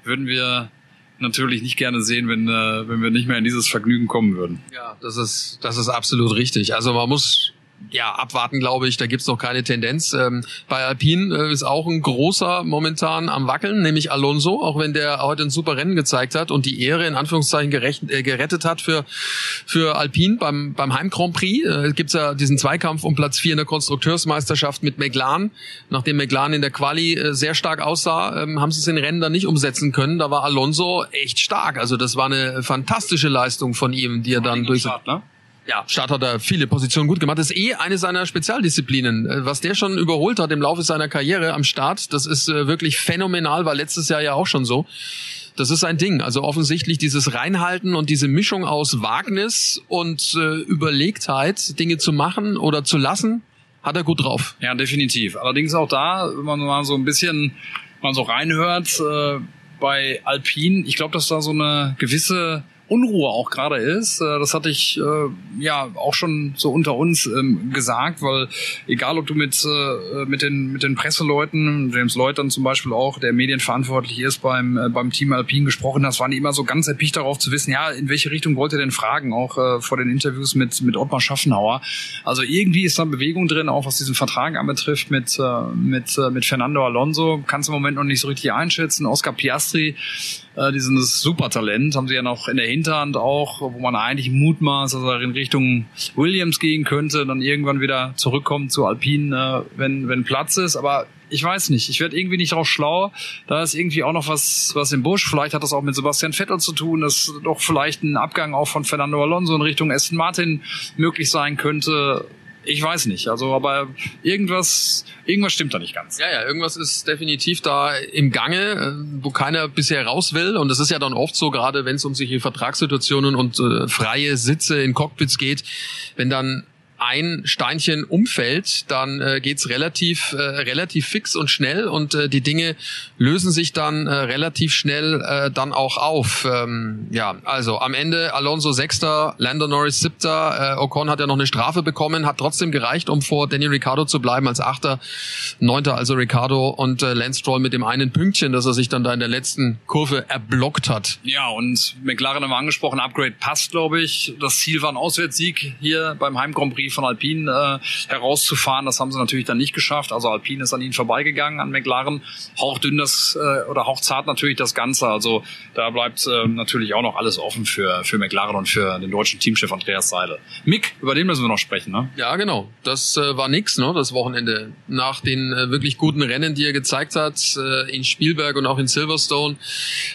würden wir natürlich nicht gerne sehen, wenn, äh, wenn wir nicht mehr in dieses Vergnügen kommen würden. Ja, das ist, das ist absolut richtig. Also man muss ja, abwarten, glaube ich, da gibt's noch keine Tendenz. Ähm, bei Alpine äh, ist auch ein großer momentan am Wackeln, nämlich Alonso, auch wenn der heute ein super Rennen gezeigt hat und die Ehre in Anführungszeichen gerecht, äh, gerettet hat für, für Alpine beim, beim Heim Grand Prix. Äh, gibt's ja diesen Zweikampf um Platz 4 in der Konstrukteursmeisterschaft mit McLaren. Nachdem McLaren in der Quali äh, sehr stark aussah, ähm, haben sie es in Rennen dann nicht umsetzen können. Da war Alonso echt stark. Also das war eine fantastische Leistung von ihm, die er dann durch... Start, ne? Ja, Start hat er viele Positionen gut gemacht. Das ist eh eine seiner Spezialdisziplinen. Äh, was der schon überholt hat im Laufe seiner Karriere am Start, das ist äh, wirklich phänomenal, war letztes Jahr ja auch schon so. Das ist ein Ding. Also offensichtlich dieses Reinhalten und diese Mischung aus Wagnis und äh, Überlegtheit, Dinge zu machen oder zu lassen, hat er gut drauf. Ja, definitiv. Allerdings auch da, wenn man mal so ein bisschen mal so reinhört, äh, bei Alpine, ich glaube, dass da so eine gewisse Unruhe auch gerade ist. Äh, das hatte ich äh, ja auch schon so unter uns ähm, gesagt, weil egal ob du mit äh, mit den mit den Presseleuten, James dann zum Beispiel auch, der medienverantwortlich ist beim äh, beim Team Alpine gesprochen hast, waren die immer so ganz erpicht darauf zu wissen, ja in welche Richtung wollt ihr denn fragen, auch äh, vor den Interviews mit mit Ottmar Schaffenhauer. Also irgendwie ist da Bewegung drin, auch was diesen Vertrag anbetrifft mit äh, mit äh, mit Fernando Alonso. Kannst im Moment noch nicht so richtig einschätzen. Oscar Piastri äh, dieses Supertalent haben sie ja noch in der Hinterhand auch, wo man eigentlich mutmaßt, dass er in Richtung Williams gehen könnte, dann irgendwann wieder zurückkommt zu Alpine, äh, wenn, wenn Platz ist. Aber ich weiß nicht, ich werde irgendwie nicht drauf schlau. Da ist irgendwie auch noch was, was im Busch. Vielleicht hat das auch mit Sebastian Vettel zu tun, dass doch vielleicht ein Abgang auch von Fernando Alonso in Richtung Aston Martin möglich sein könnte. Ich weiß nicht. Also, aber irgendwas, irgendwas stimmt da nicht ganz. Ja, ja, irgendwas ist definitiv da im Gange, äh, wo keiner bisher raus will. Und das ist ja dann oft so, gerade wenn es um solche Vertragssituationen und äh, freie Sitze in Cockpits geht, wenn dann ein Steinchen umfällt, dann äh, geht's relativ äh, relativ fix und schnell und äh, die Dinge lösen sich dann äh, relativ schnell äh, dann auch auf. Ähm, ja, also am Ende Alonso Sechster, Lando Norris Siebter, äh, Ocon hat ja noch eine Strafe bekommen, hat trotzdem gereicht, um vor Daniel Ricciardo zu bleiben als Achter, Neunter also Ricciardo und äh, Lance Stroll mit dem einen Pünktchen, dass er sich dann da in der letzten Kurve erblockt hat. Ja, und McLaren haben wir angesprochen, Upgrade passt, glaube ich. Das Ziel war ein Auswärtssieg hier beim Heim Grand Prix von Alpine äh, herauszufahren. Das haben sie natürlich dann nicht geschafft. Also Alpine ist an ihnen vorbeigegangen, an McLaren. Hauchdünn das äh, oder hauchzart natürlich das Ganze. Also da bleibt äh, natürlich auch noch alles offen für, für McLaren und für den deutschen Teamchef Andreas Seidel. Mick, über den müssen wir noch sprechen, ne? Ja, genau. Das äh, war nix, ne? Das Wochenende. Nach den äh, wirklich guten Rennen, die er gezeigt hat, äh, in Spielberg und auch in Silverstone,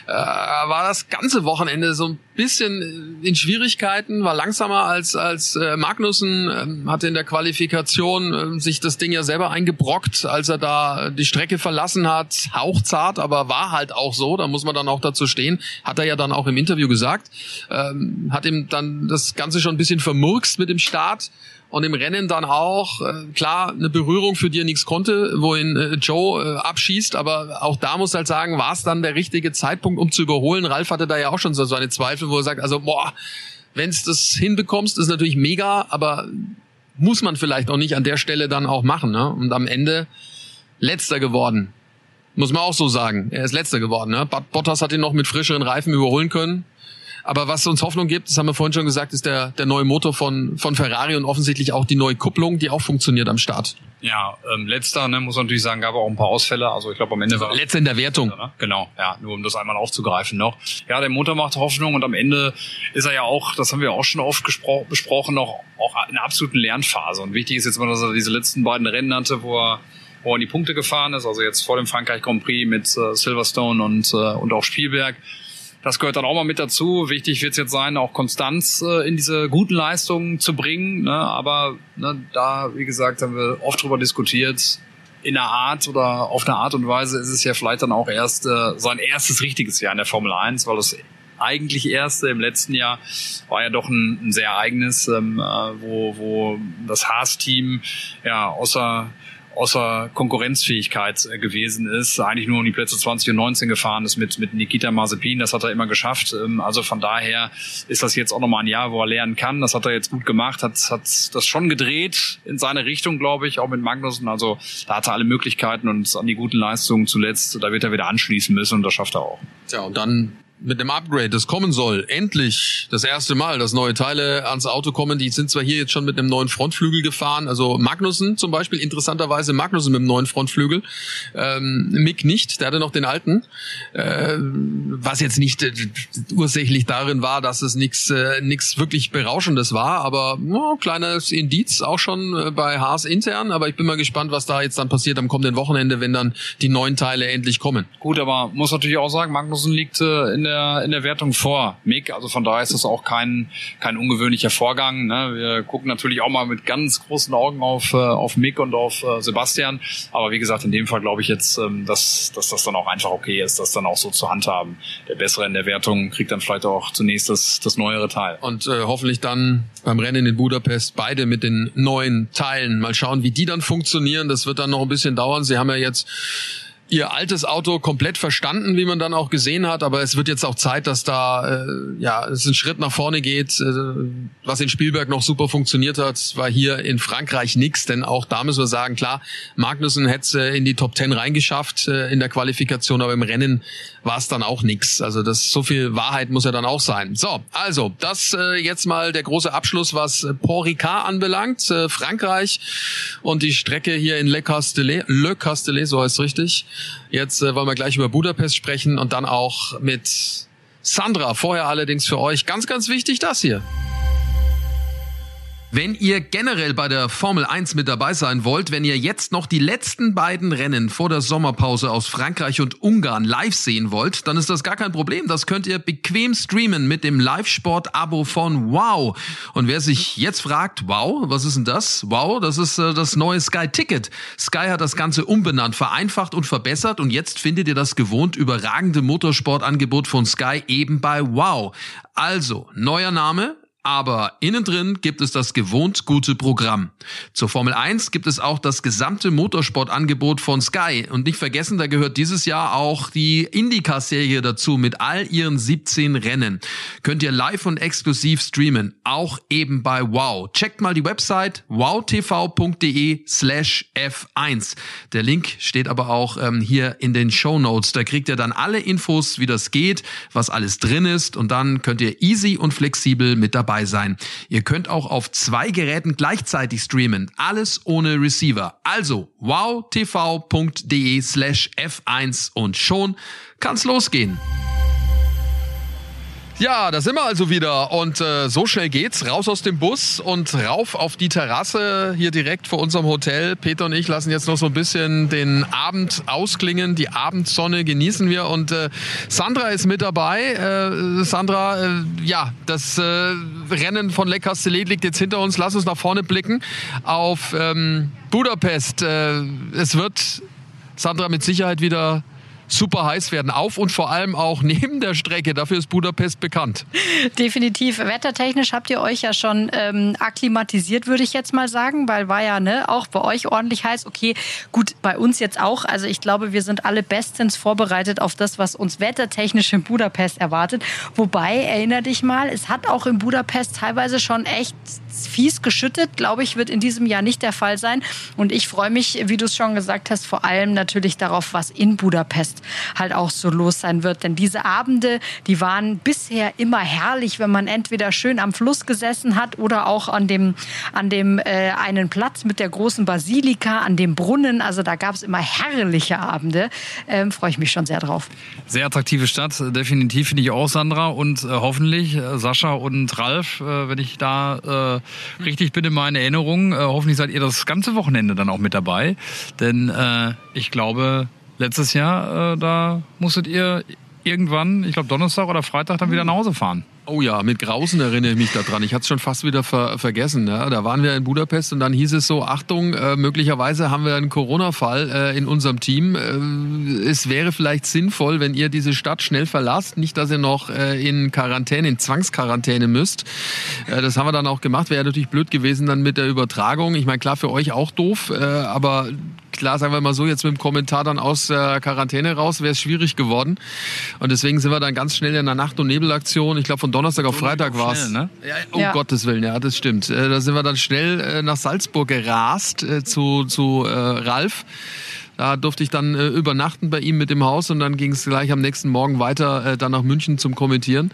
äh, war das ganze Wochenende so ein bisschen in Schwierigkeiten, war langsamer als, als äh, Magnussen ähm, hatte in der Qualifikation äh, sich das Ding ja selber eingebrockt, als er da die Strecke verlassen hat. Hauchzart, aber war halt auch so. Da muss man dann auch dazu stehen. Hat er ja dann auch im Interview gesagt. Ähm, hat ihm dann das Ganze schon ein bisschen vermurkst mit dem Start und im Rennen dann auch, äh, klar, eine Berührung, für die er nichts konnte, wohin äh, Joe äh, abschießt, aber auch da muss halt sagen, war es dann der richtige Zeitpunkt, um zu überholen. Ralf hatte da ja auch schon so seine Zweifel, wo er sagt, also boah, wenn es das hinbekommst, ist natürlich mega, aber muss man vielleicht auch nicht an der Stelle dann auch machen. Ne? Und am Ende letzter geworden. Muss man auch so sagen. Er ist letzter geworden. Ne? Bottas hat ihn noch mit frischeren Reifen überholen können. Aber was uns Hoffnung gibt, das haben wir vorhin schon gesagt, ist der, der neue Motor von, von Ferrari und offensichtlich auch die neue Kupplung, die auch funktioniert am Start. Ja, ähm, letzter, ne, muss man natürlich sagen, gab auch ein paar Ausfälle. Also ich glaube am Ende war letzter in der Wertung. Ne? Genau, ja, nur um das einmal aufzugreifen noch. Ja, der Motor macht Hoffnung und am Ende ist er ja auch, das haben wir auch schon oft besprochen, noch auch in einer absoluten Lernphase. Und wichtig ist jetzt mal, dass er diese letzten beiden Rennen hatte, wo er wo er in die Punkte gefahren ist, also jetzt vor dem Frankreich Grand Prix mit äh, Silverstone und, äh, und auch Spielberg. Das gehört dann auch mal mit dazu. Wichtig wird es jetzt sein, auch Konstanz äh, in diese guten Leistungen zu bringen. Ne? Aber ne, da, wie gesagt, haben wir oft drüber diskutiert. In einer Art oder auf eine Art und Weise ist es ja vielleicht dann auch erst äh, sein erstes richtiges Jahr in der Formel 1, weil das eigentlich erste im letzten Jahr war ja doch ein, ein sehr eigenes, ähm, äh, wo, wo das Haas-Team ja außer außer Konkurrenzfähigkeit äh, gewesen ist, eigentlich nur um die Plätze 20 und 19 gefahren ist mit, mit Nikita Mazepin, das hat er immer geschafft. Ähm, also von daher ist das jetzt auch nochmal ein Jahr, wo er lernen kann. Das hat er jetzt gut gemacht, hat, hat das schon gedreht in seine Richtung, glaube ich, auch mit Magnussen. Also da hat er alle Möglichkeiten und an die guten Leistungen zuletzt, da wird er wieder anschließen müssen und das schafft er auch. Ja, und dann mit dem Upgrade, das kommen soll, endlich das erste Mal, dass neue Teile ans Auto kommen. Die sind zwar hier jetzt schon mit einem neuen Frontflügel gefahren, also Magnussen zum Beispiel, interessanterweise Magnussen mit dem neuen Frontflügel, ähm, Mick nicht, der hatte noch den alten, äh, was jetzt nicht äh, ursächlich darin war, dass es nichts äh, nix wirklich Berauschendes war, aber oh, kleines Indiz auch schon äh, bei Haas intern, aber ich bin mal gespannt, was da jetzt dann passiert am kommenden Wochenende, wenn dann die neuen Teile endlich kommen. Gut, aber muss natürlich auch sagen, Magnussen liegt äh, in der der, in der Wertung vor Mick. Also von daher ist das auch kein, kein ungewöhnlicher Vorgang. Ne? Wir gucken natürlich auch mal mit ganz großen Augen auf, äh, auf Mick und auf äh, Sebastian. Aber wie gesagt, in dem Fall glaube ich jetzt, ähm, dass, dass das dann auch einfach okay ist, das dann auch so zu handhaben. Der Bessere in der Wertung kriegt dann vielleicht auch zunächst das, das neuere Teil. Und äh, hoffentlich dann beim Rennen in Budapest beide mit den neuen Teilen. Mal schauen, wie die dann funktionieren. Das wird dann noch ein bisschen dauern. Sie haben ja jetzt ihr altes Auto komplett verstanden, wie man dann auch gesehen hat, aber es wird jetzt auch Zeit, dass da äh, ja es einen Schritt nach vorne geht. Äh, was in Spielberg noch super funktioniert hat, war hier in Frankreich nix, denn auch da müssen wir sagen, klar, Magnussen hätte äh, in die Top Ten reingeschafft äh, in der Qualifikation, aber im Rennen war es dann auch nix. Also das so viel Wahrheit muss ja dann auch sein. So, also das äh, jetzt mal der große Abschluss, was Port Ricard anbelangt, äh, Frankreich und die Strecke hier in Le Castellet, Le Castellet, so heißt es richtig. Jetzt äh, wollen wir gleich über Budapest sprechen und dann auch mit Sandra. Vorher allerdings für euch ganz, ganz wichtig das hier. Wenn ihr generell bei der Formel 1 mit dabei sein wollt, wenn ihr jetzt noch die letzten beiden Rennen vor der Sommerpause aus Frankreich und Ungarn live sehen wollt, dann ist das gar kein Problem. Das könnt ihr bequem streamen mit dem Live-Sport-Abo von Wow. Und wer sich jetzt fragt, wow, was ist denn das? Wow, das ist äh, das neue Sky Ticket. Sky hat das Ganze umbenannt, vereinfacht und verbessert und jetzt findet ihr das gewohnt überragende Motorsportangebot von Sky eben bei Wow. Also, neuer Name, aber innen drin gibt es das gewohnt gute Programm. Zur Formel 1 gibt es auch das gesamte Motorsportangebot von Sky. Und nicht vergessen, da gehört dieses Jahr auch die IndyCar-Serie dazu mit all ihren 17 Rennen. Könnt ihr live und exklusiv streamen, auch eben bei Wow. Checkt mal die Website wowtv.de slash F1. Der Link steht aber auch ähm, hier in den Show Notes. Da kriegt ihr dann alle Infos, wie das geht, was alles drin ist und dann könnt ihr easy und flexibel mit dabei dabei sein. Ihr könnt auch auf zwei Geräten gleichzeitig streamen. Alles ohne Receiver. Also wowtv.de slash F1 und schon kann's losgehen. Ja, da sind wir also wieder. Und äh, so schnell geht's. Raus aus dem Bus und rauf auf die Terrasse hier direkt vor unserem Hotel. Peter und ich lassen jetzt noch so ein bisschen den Abend ausklingen. Die Abendsonne genießen wir. Und äh, Sandra ist mit dabei. Äh, Sandra, äh, ja, das äh, Rennen von Le Castellet liegt jetzt hinter uns. Lass uns nach vorne blicken auf ähm, Budapest. Äh, es wird Sandra mit Sicherheit wieder super heiß werden. Auf und vor allem auch *laughs* neben der Strecke. Dafür ist Budapest bekannt. Definitiv. Wettertechnisch habt ihr euch ja schon ähm, akklimatisiert, würde ich jetzt mal sagen, weil war ja ne, auch bei euch ordentlich heiß. Okay, gut, bei uns jetzt auch. Also ich glaube, wir sind alle bestens vorbereitet auf das, was uns wettertechnisch in Budapest erwartet. Wobei, erinnere dich mal, es hat auch in Budapest teilweise schon echt fies geschüttet. Glaube ich, wird in diesem Jahr nicht der Fall sein. Und ich freue mich, wie du es schon gesagt hast, vor allem natürlich darauf, was in Budapest halt auch so los sein wird. Denn diese Abende, die waren bisher immer herrlich, wenn man entweder schön am Fluss gesessen hat oder auch an dem, an dem äh, einen Platz mit der großen Basilika, an dem Brunnen. Also da gab es immer herrliche Abende. Ähm, Freue ich mich schon sehr drauf. Sehr attraktive Stadt, definitiv finde ich auch, Sandra. Und äh, hoffentlich äh, Sascha und Ralf, äh, wenn ich da äh, richtig bin in meinen Erinnerungen, äh, hoffentlich seid ihr das ganze Wochenende dann auch mit dabei. Denn ich glaube, letztes Jahr, äh, da musstet ihr irgendwann, ich glaube Donnerstag oder Freitag, dann wieder nach Hause fahren. Oh ja, mit Grausen erinnere ich mich daran. Ich hatte es schon fast wieder ver vergessen. Ja. Da waren wir in Budapest und dann hieß es so, Achtung, äh, möglicherweise haben wir einen Corona-Fall äh, in unserem Team. Äh, es wäre vielleicht sinnvoll, wenn ihr diese Stadt schnell verlasst. Nicht, dass ihr noch äh, in Quarantäne, in Zwangsquarantäne müsst. Äh, das haben wir dann auch gemacht. Wäre natürlich blöd gewesen dann mit der Übertragung. Ich meine, klar, für euch auch doof, äh, aber klar, sagen wir mal so, jetzt mit dem Kommentar dann aus der Quarantäne raus, wäre es schwierig geworden. Und deswegen sind wir dann ganz schnell in der Nacht- und Nebelaktion, ich glaube von Donnerstag auf Freitag war es. Ne? Ja, um ja. Gottes Willen, ja, das stimmt. Äh, da sind wir dann schnell äh, nach Salzburg gerast äh, zu, zu äh, Ralf. Da durfte ich dann äh, übernachten bei ihm mit dem Haus und dann ging es gleich am nächsten Morgen weiter äh, dann nach München zum Kommentieren.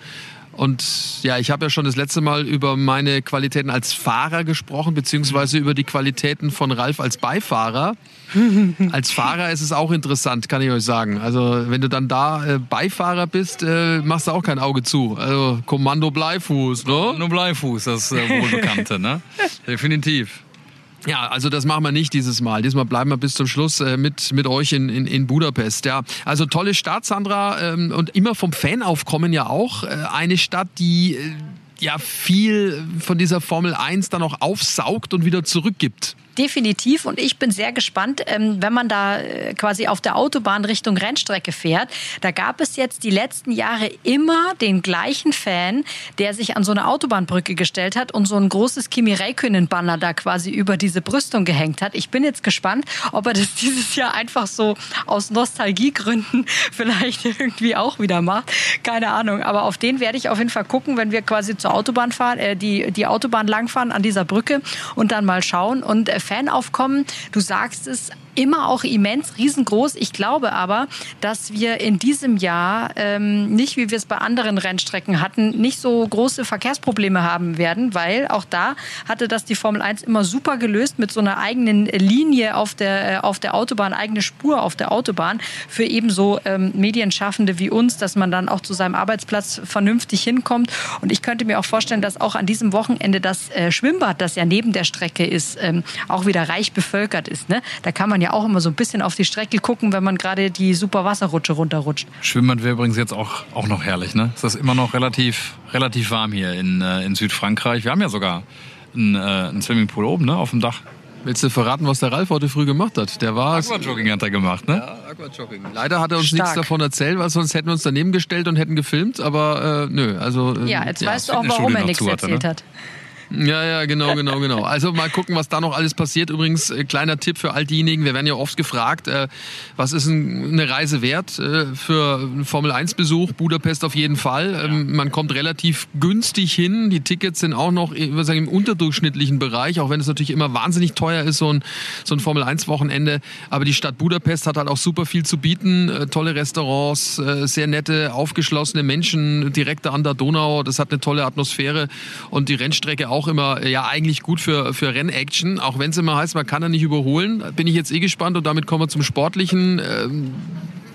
Und ja, ich habe ja schon das letzte Mal über meine Qualitäten als Fahrer gesprochen, beziehungsweise über die Qualitäten von Ralf als Beifahrer. *laughs* als Fahrer ist es auch interessant, kann ich euch sagen. Also wenn du dann da äh, Beifahrer bist, äh, machst du auch kein Auge zu. Also Kommando Bleifuß, ne? Kommando Bleifuß, das äh, wohlbekannte, ne? *laughs* Definitiv. Ja, also das machen wir nicht dieses Mal. Diesmal bleiben wir bis zum Schluss äh, mit, mit euch in, in, in Budapest. Ja, also tolle Stadt, Sandra, ähm, und immer vom Fanaufkommen ja auch. Äh, eine Stadt, die äh, ja viel von dieser Formel 1 dann auch aufsaugt und wieder zurückgibt definitiv. Und ich bin sehr gespannt, ähm, wenn man da äh, quasi auf der Autobahn Richtung Rennstrecke fährt. Da gab es jetzt die letzten Jahre immer den gleichen Fan, der sich an so eine Autobahnbrücke gestellt hat und so ein großes Kimi Räikkönen-Banner da quasi über diese Brüstung gehängt hat. Ich bin jetzt gespannt, ob er das *laughs* dieses Jahr einfach so aus Nostalgiegründen *laughs* vielleicht irgendwie auch wieder macht. Keine Ahnung. Aber auf den werde ich auf jeden Fall gucken, wenn wir quasi zur Autobahn fahren, äh, die, die Autobahn langfahren an dieser Brücke und dann mal schauen. Und äh, Fanaufkommen, du sagst es, immer auch immens, riesengroß. Ich glaube aber, dass wir in diesem Jahr ähm, nicht, wie wir es bei anderen Rennstrecken hatten, nicht so große Verkehrsprobleme haben werden, weil auch da hatte das die Formel 1 immer super gelöst mit so einer eigenen Linie auf der, äh, auf der Autobahn, eigene Spur auf der Autobahn für ebenso ähm, Medienschaffende wie uns, dass man dann auch zu seinem Arbeitsplatz vernünftig hinkommt. Und ich könnte mir auch vorstellen, dass auch an diesem Wochenende das äh, Schwimmbad, das ja neben der Strecke ist, ähm, auch wieder reich bevölkert ist. Ne? Da kann man ja auch immer so ein bisschen auf die Strecke gucken, wenn man gerade die super Wasserrutsche runterrutscht. Schwimmbad wäre übrigens jetzt auch, auch noch herrlich. Ne? Es ist immer noch relativ, relativ warm hier in, äh, in Südfrankreich. Wir haben ja sogar einen, äh, einen Swimmingpool oben ne, auf dem Dach. Willst du verraten, was der Ralf heute früh gemacht hat? Der war Aquajogging hat er gemacht, ne? Ja, Aquajogging. Leider hat er uns Stark. nichts davon erzählt, weil sonst hätten wir uns daneben gestellt und hätten gefilmt, aber äh, nö, also äh, Ja, jetzt ja, weißt du auch, warum er nichts erzählt ne? hat. Ja, ja, genau, genau, genau. Also mal gucken, was da noch alles passiert. Übrigens, äh, kleiner Tipp für all diejenigen, wir werden ja oft gefragt, äh, was ist ein, eine Reise wert äh, für einen Formel-1-Besuch? Budapest auf jeden Fall. Ähm, man kommt relativ günstig hin. Die Tickets sind auch noch ich sagen, im unterdurchschnittlichen Bereich, auch wenn es natürlich immer wahnsinnig teuer ist, so ein, so ein Formel-1-Wochenende. Aber die Stadt Budapest hat halt auch super viel zu bieten. Äh, tolle Restaurants, äh, sehr nette, aufgeschlossene Menschen direkt an der Donau. Das hat eine tolle Atmosphäre und die Rennstrecke auch auch immer ja eigentlich gut für, für Rennaction, auch wenn es immer heißt, man kann da nicht überholen. Bin ich jetzt eh gespannt und damit kommen wir zum Sportlichen. Ähm,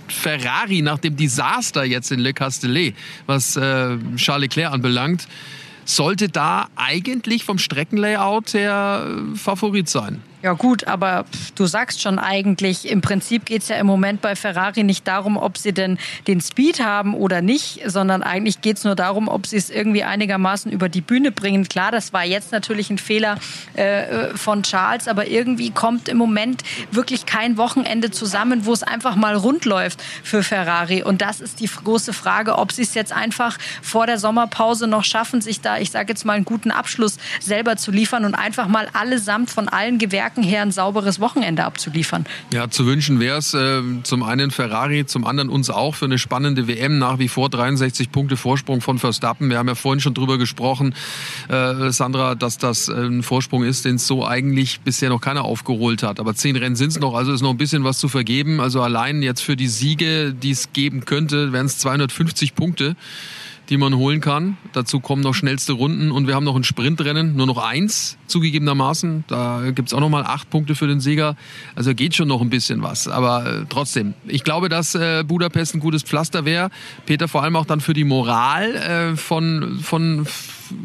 Ferrari nach dem Desaster jetzt in Le Castellet, was äh, Charles Leclerc anbelangt, sollte da eigentlich vom Streckenlayout her äh, Favorit sein. Ja gut, aber du sagst schon eigentlich, im Prinzip geht es ja im Moment bei Ferrari nicht darum, ob sie denn den Speed haben oder nicht, sondern eigentlich geht es nur darum, ob sie es irgendwie einigermaßen über die Bühne bringen. Klar, das war jetzt natürlich ein Fehler äh, von Charles, aber irgendwie kommt im Moment wirklich kein Wochenende zusammen, wo es einfach mal rund läuft für Ferrari. Und das ist die große Frage, ob sie es jetzt einfach vor der Sommerpause noch schaffen, sich da, ich sage jetzt mal, einen guten Abschluss selber zu liefern und einfach mal allesamt von allen Gewerken Stärken her ein sauberes Wochenende abzuliefern. Ja, zu wünschen wäre es äh, zum einen Ferrari, zum anderen uns auch für eine spannende WM. Nach wie vor 63 Punkte Vorsprung von Verstappen. Wir haben ja vorhin schon drüber gesprochen, äh, Sandra, dass das äh, ein Vorsprung ist, den es so eigentlich bisher noch keiner aufgeholt hat. Aber zehn Rennen sind es noch, also ist noch ein bisschen was zu vergeben. Also allein jetzt für die Siege, die es geben könnte, wären es 250 Punkte die man holen kann. Dazu kommen noch schnellste Runden und wir haben noch ein Sprintrennen, nur noch eins zugegebenermaßen. Da gibt's auch noch mal acht Punkte für den Sieger. Also geht schon noch ein bisschen was. Aber äh, trotzdem, ich glaube, dass äh, Budapest ein gutes Pflaster wäre. Peter, vor allem auch dann für die Moral äh, von, von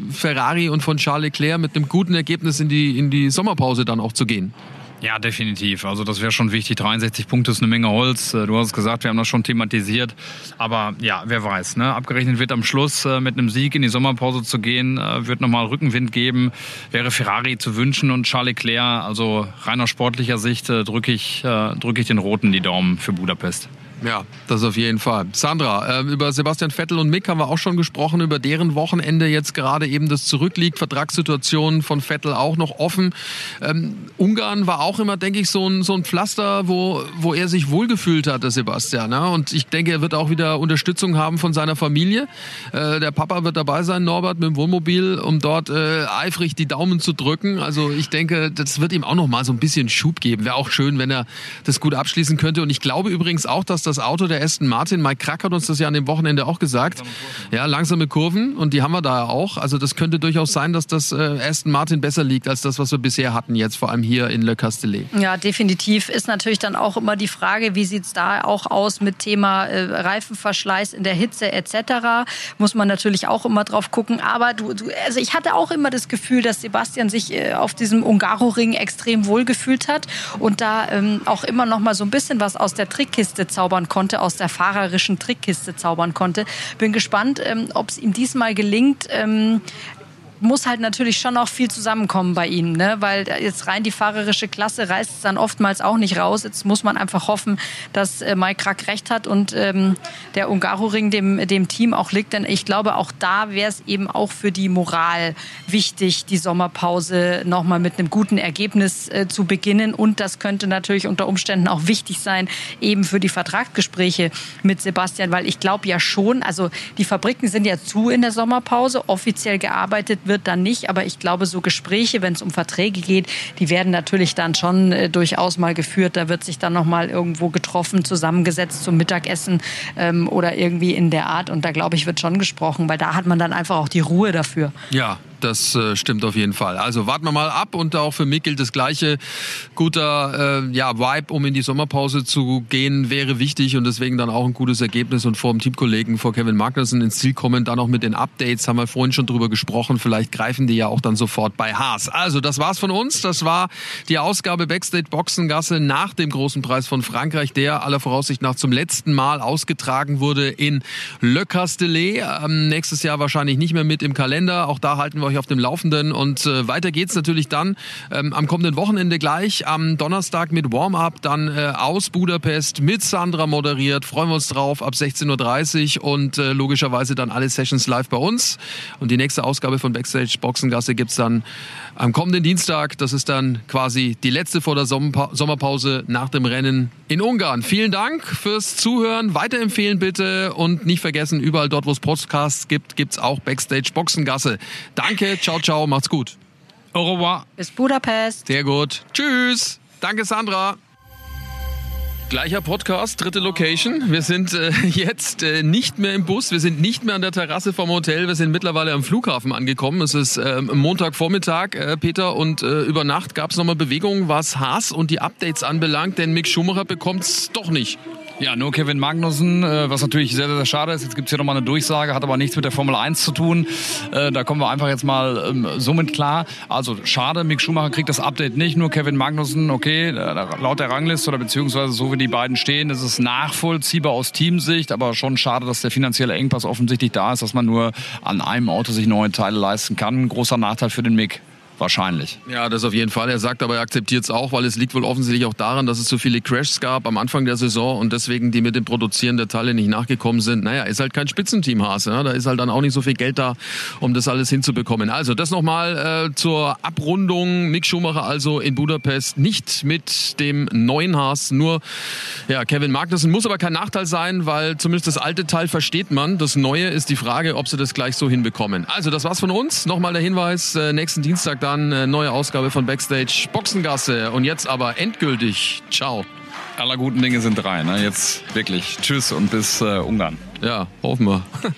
Ferrari und von Charles Leclerc mit einem guten Ergebnis in die, in die Sommerpause dann auch zu gehen. Ja, definitiv. Also das wäre schon wichtig. 63 Punkte ist eine Menge Holz. Äh, du hast es gesagt, wir haben das schon thematisiert. Aber ja, wer weiß. Ne? Abgerechnet wird am Schluss äh, mit einem Sieg in die Sommerpause zu gehen, äh, wird nochmal Rückenwind geben. Wäre Ferrari zu wünschen und Charles Leclerc. Also rein aus sportlicher Sicht drücke ich, drück ich den Roten die Daumen für Budapest. Ja, das auf jeden Fall. Sandra, äh, über Sebastian Vettel und Mick haben wir auch schon gesprochen, über deren Wochenende jetzt gerade eben das zurückliegt. Vertragssituation von Vettel auch noch offen. Ähm, Ungarn war auch immer, denke ich, so ein, so ein Pflaster, wo, wo er sich wohlgefühlt hat, der Sebastian. Ja? Und ich denke, er wird auch wieder Unterstützung haben von seiner Familie. Äh, der Papa wird dabei sein, Norbert, mit dem Wohnmobil, um dort äh, eifrig die Daumen zu drücken. Also ich denke, das wird ihm auch noch mal so ein bisschen Schub geben. Wäre auch schön, wenn er das gut abschließen könnte. Und ich glaube übrigens auch, dass das Auto der Aston Martin. Mike Krack hat uns das ja an dem Wochenende auch gesagt. Ja, langsame Kurven und die haben wir da auch. Also das könnte durchaus sein, dass das äh, Aston Martin besser liegt als das, was wir bisher hatten, jetzt vor allem hier in Le Castellet. Ja, definitiv ist natürlich dann auch immer die Frage, wie sieht es da auch aus mit Thema äh, Reifenverschleiß in der Hitze etc. Muss man natürlich auch immer drauf gucken. Aber du, du also ich hatte auch immer das Gefühl, dass Sebastian sich äh, auf diesem Ungaro-Ring extrem wohl gefühlt hat und da ähm, auch immer noch mal so ein bisschen was aus der Trickkiste zaubern konnte, aus der fahrerischen Trickkiste zaubern konnte. Bin gespannt, ähm, ob es ihm diesmal gelingt, ähm, muss halt natürlich schon auch viel zusammenkommen bei ihnen, ne? weil jetzt rein die fahrerische Klasse reißt es dann oftmals auch nicht raus. Jetzt muss man einfach hoffen, dass äh, Mike Krack recht hat und ähm, der Ungaroring dem, dem Team auch liegt, denn ich glaube, auch da wäre es eben auch für die Moral wichtig, die Sommerpause nochmal mit einem guten Ergebnis äh, zu beginnen und das könnte natürlich unter Umständen auch wichtig sein, eben für die Vertragsgespräche mit Sebastian, weil ich glaube ja schon, also die Fabriken sind ja zu in der Sommerpause, offiziell gearbeitet wird dann nicht. Aber ich glaube, so Gespräche, wenn es um Verträge geht, die werden natürlich dann schon äh, durchaus mal geführt. Da wird sich dann noch mal irgendwo getroffen, zusammengesetzt zum Mittagessen ähm, oder irgendwie in der Art. Und da glaube ich, wird schon gesprochen, weil da hat man dann einfach auch die Ruhe dafür. Ja, das äh, stimmt auf jeden Fall. Also warten wir mal ab und auch für mich gilt das gleiche. Guter äh, ja, Vibe, um in die Sommerpause zu gehen, wäre wichtig und deswegen dann auch ein gutes Ergebnis und vor dem Teamkollegen, vor Kevin Magnussen ins Ziel kommen. Dann auch mit den Updates, haben wir vorhin schon drüber gesprochen. Vielleicht greifen die ja auch dann sofort bei Haas. Also das war's von uns. Das war die Ausgabe Backstage Boxengasse nach dem großen Preis von Frankreich, der aller Voraussicht nach zum letzten Mal ausgetragen wurde in Le Castellet. Ähm, nächstes Jahr wahrscheinlich nicht mehr mit im Kalender. Auch da halten wir euch auf dem Laufenden. Und äh, weiter geht's natürlich dann ähm, am kommenden Wochenende gleich, am Donnerstag mit Warm-up, dann äh, aus Budapest mit Sandra moderiert. Freuen wir uns drauf ab 16.30 Uhr und äh, logischerweise dann alle Sessions live bei uns. Und die nächste Ausgabe von Backstage Boxengasse gibt's dann am kommenden Dienstag. Das ist dann quasi die letzte vor der Sommerpause nach dem Rennen in Ungarn. Vielen Dank fürs Zuhören. Weiterempfehlen bitte und nicht vergessen, überall dort, wo es Podcasts gibt, gibt's auch Backstage Boxengasse. Danke Danke, ciao, ciao, macht's gut. Au revoir. Bis Budapest. Sehr gut. Tschüss. Danke, Sandra. Gleicher Podcast, dritte Location. Wir sind äh, *laughs* jetzt äh, nicht mehr im Bus, wir sind nicht mehr an der Terrasse vom Hotel, wir sind mittlerweile am Flughafen angekommen. Es ist äh, Montagvormittag, äh, Peter, und äh, über Nacht gab es nochmal Bewegungen, was Haas und die Updates anbelangt, denn Mick Schumacher bekommt's doch nicht. Ja, nur Kevin Magnussen, äh, was natürlich sehr, sehr schade ist. Jetzt gibt's hier nochmal eine Durchsage, hat aber nichts mit der Formel 1 zu tun. Äh, da kommen wir einfach jetzt mal ähm, somit klar. Also schade, Mick Schumacher kriegt das Update nicht, nur Kevin Magnussen, okay, laut der Rangliste oder beziehungsweise so wie die beiden stehen, ist es nachvollziehbar aus Teamsicht, aber schon schade, dass der finanzielle Engpass offensichtlich da ist, dass man nur an einem Auto sich neue Teile leisten kann. Großer Nachteil für den Mick. Wahrscheinlich. Ja, das auf jeden Fall. Er sagt aber, er akzeptiert es auch, weil es liegt wohl offensichtlich auch daran, dass es so viele Crashs gab am Anfang der Saison und deswegen die mit dem Produzieren der Teile nicht nachgekommen sind. Naja, ist halt kein Spitzenteam Haas. Ja? Da ist halt dann auch nicht so viel Geld da, um das alles hinzubekommen. Also das nochmal äh, zur Abrundung. Mick Schumacher also in Budapest nicht mit dem neuen Haas, nur ja, Kevin Magnussen muss aber kein Nachteil sein, weil zumindest das alte Teil versteht man. Das neue ist die Frage, ob sie das gleich so hinbekommen. Also das war's von uns. Nochmal der Hinweis, äh, nächsten Dienstag dann äh, neue Ausgabe von Backstage Boxengasse. Und jetzt aber endgültig. Ciao. Aller guten Dinge sind drei. Ne? Jetzt wirklich. Tschüss und bis äh, Ungarn. Ja, hoffen wir. *laughs*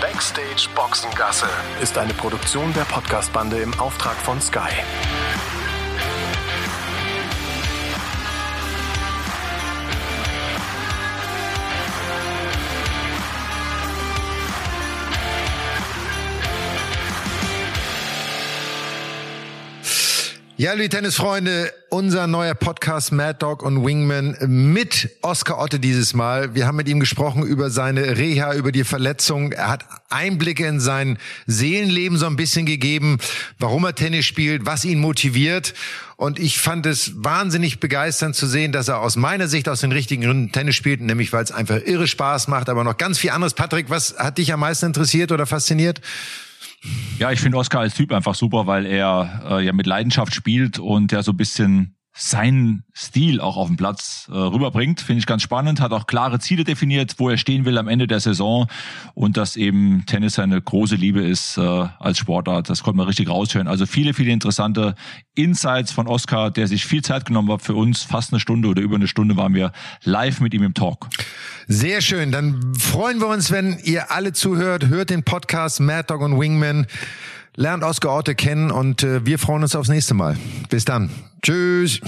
Backstage Boxengasse ist eine Produktion der Podcastbande im Auftrag von Sky. Ja, liebe Tennisfreunde, unser neuer Podcast Mad Dog und Wingman mit Oscar Otte dieses Mal. Wir haben mit ihm gesprochen über seine Reha, über die Verletzung. Er hat Einblicke in sein Seelenleben so ein bisschen gegeben, warum er Tennis spielt, was ihn motiviert. Und ich fand es wahnsinnig begeisternd zu sehen, dass er aus meiner Sicht aus den richtigen Gründen Tennis spielt, nämlich weil es einfach irre Spaß macht, aber noch ganz viel anderes. Patrick, was hat dich am meisten interessiert oder fasziniert? Ja, ich finde Oscar als Typ einfach super, weil er äh, ja mit Leidenschaft spielt und ja so ein bisschen seinen Stil auch auf dem Platz äh, rüberbringt. Finde ich ganz spannend. Hat auch klare Ziele definiert, wo er stehen will am Ende der Saison und dass eben Tennis seine große Liebe ist äh, als Sportart. Das konnte man richtig raushören. Also viele, viele interessante Insights von Oscar, der sich viel Zeit genommen hat für uns. Fast eine Stunde oder über eine Stunde waren wir live mit ihm im Talk. Sehr schön. Dann freuen wir uns, wenn ihr alle zuhört. Hört den Podcast Mad Dog und Wingman. Lernt Oscar Orte kennen und äh, wir freuen uns aufs nächste Mal. Bis dann. Tschüss.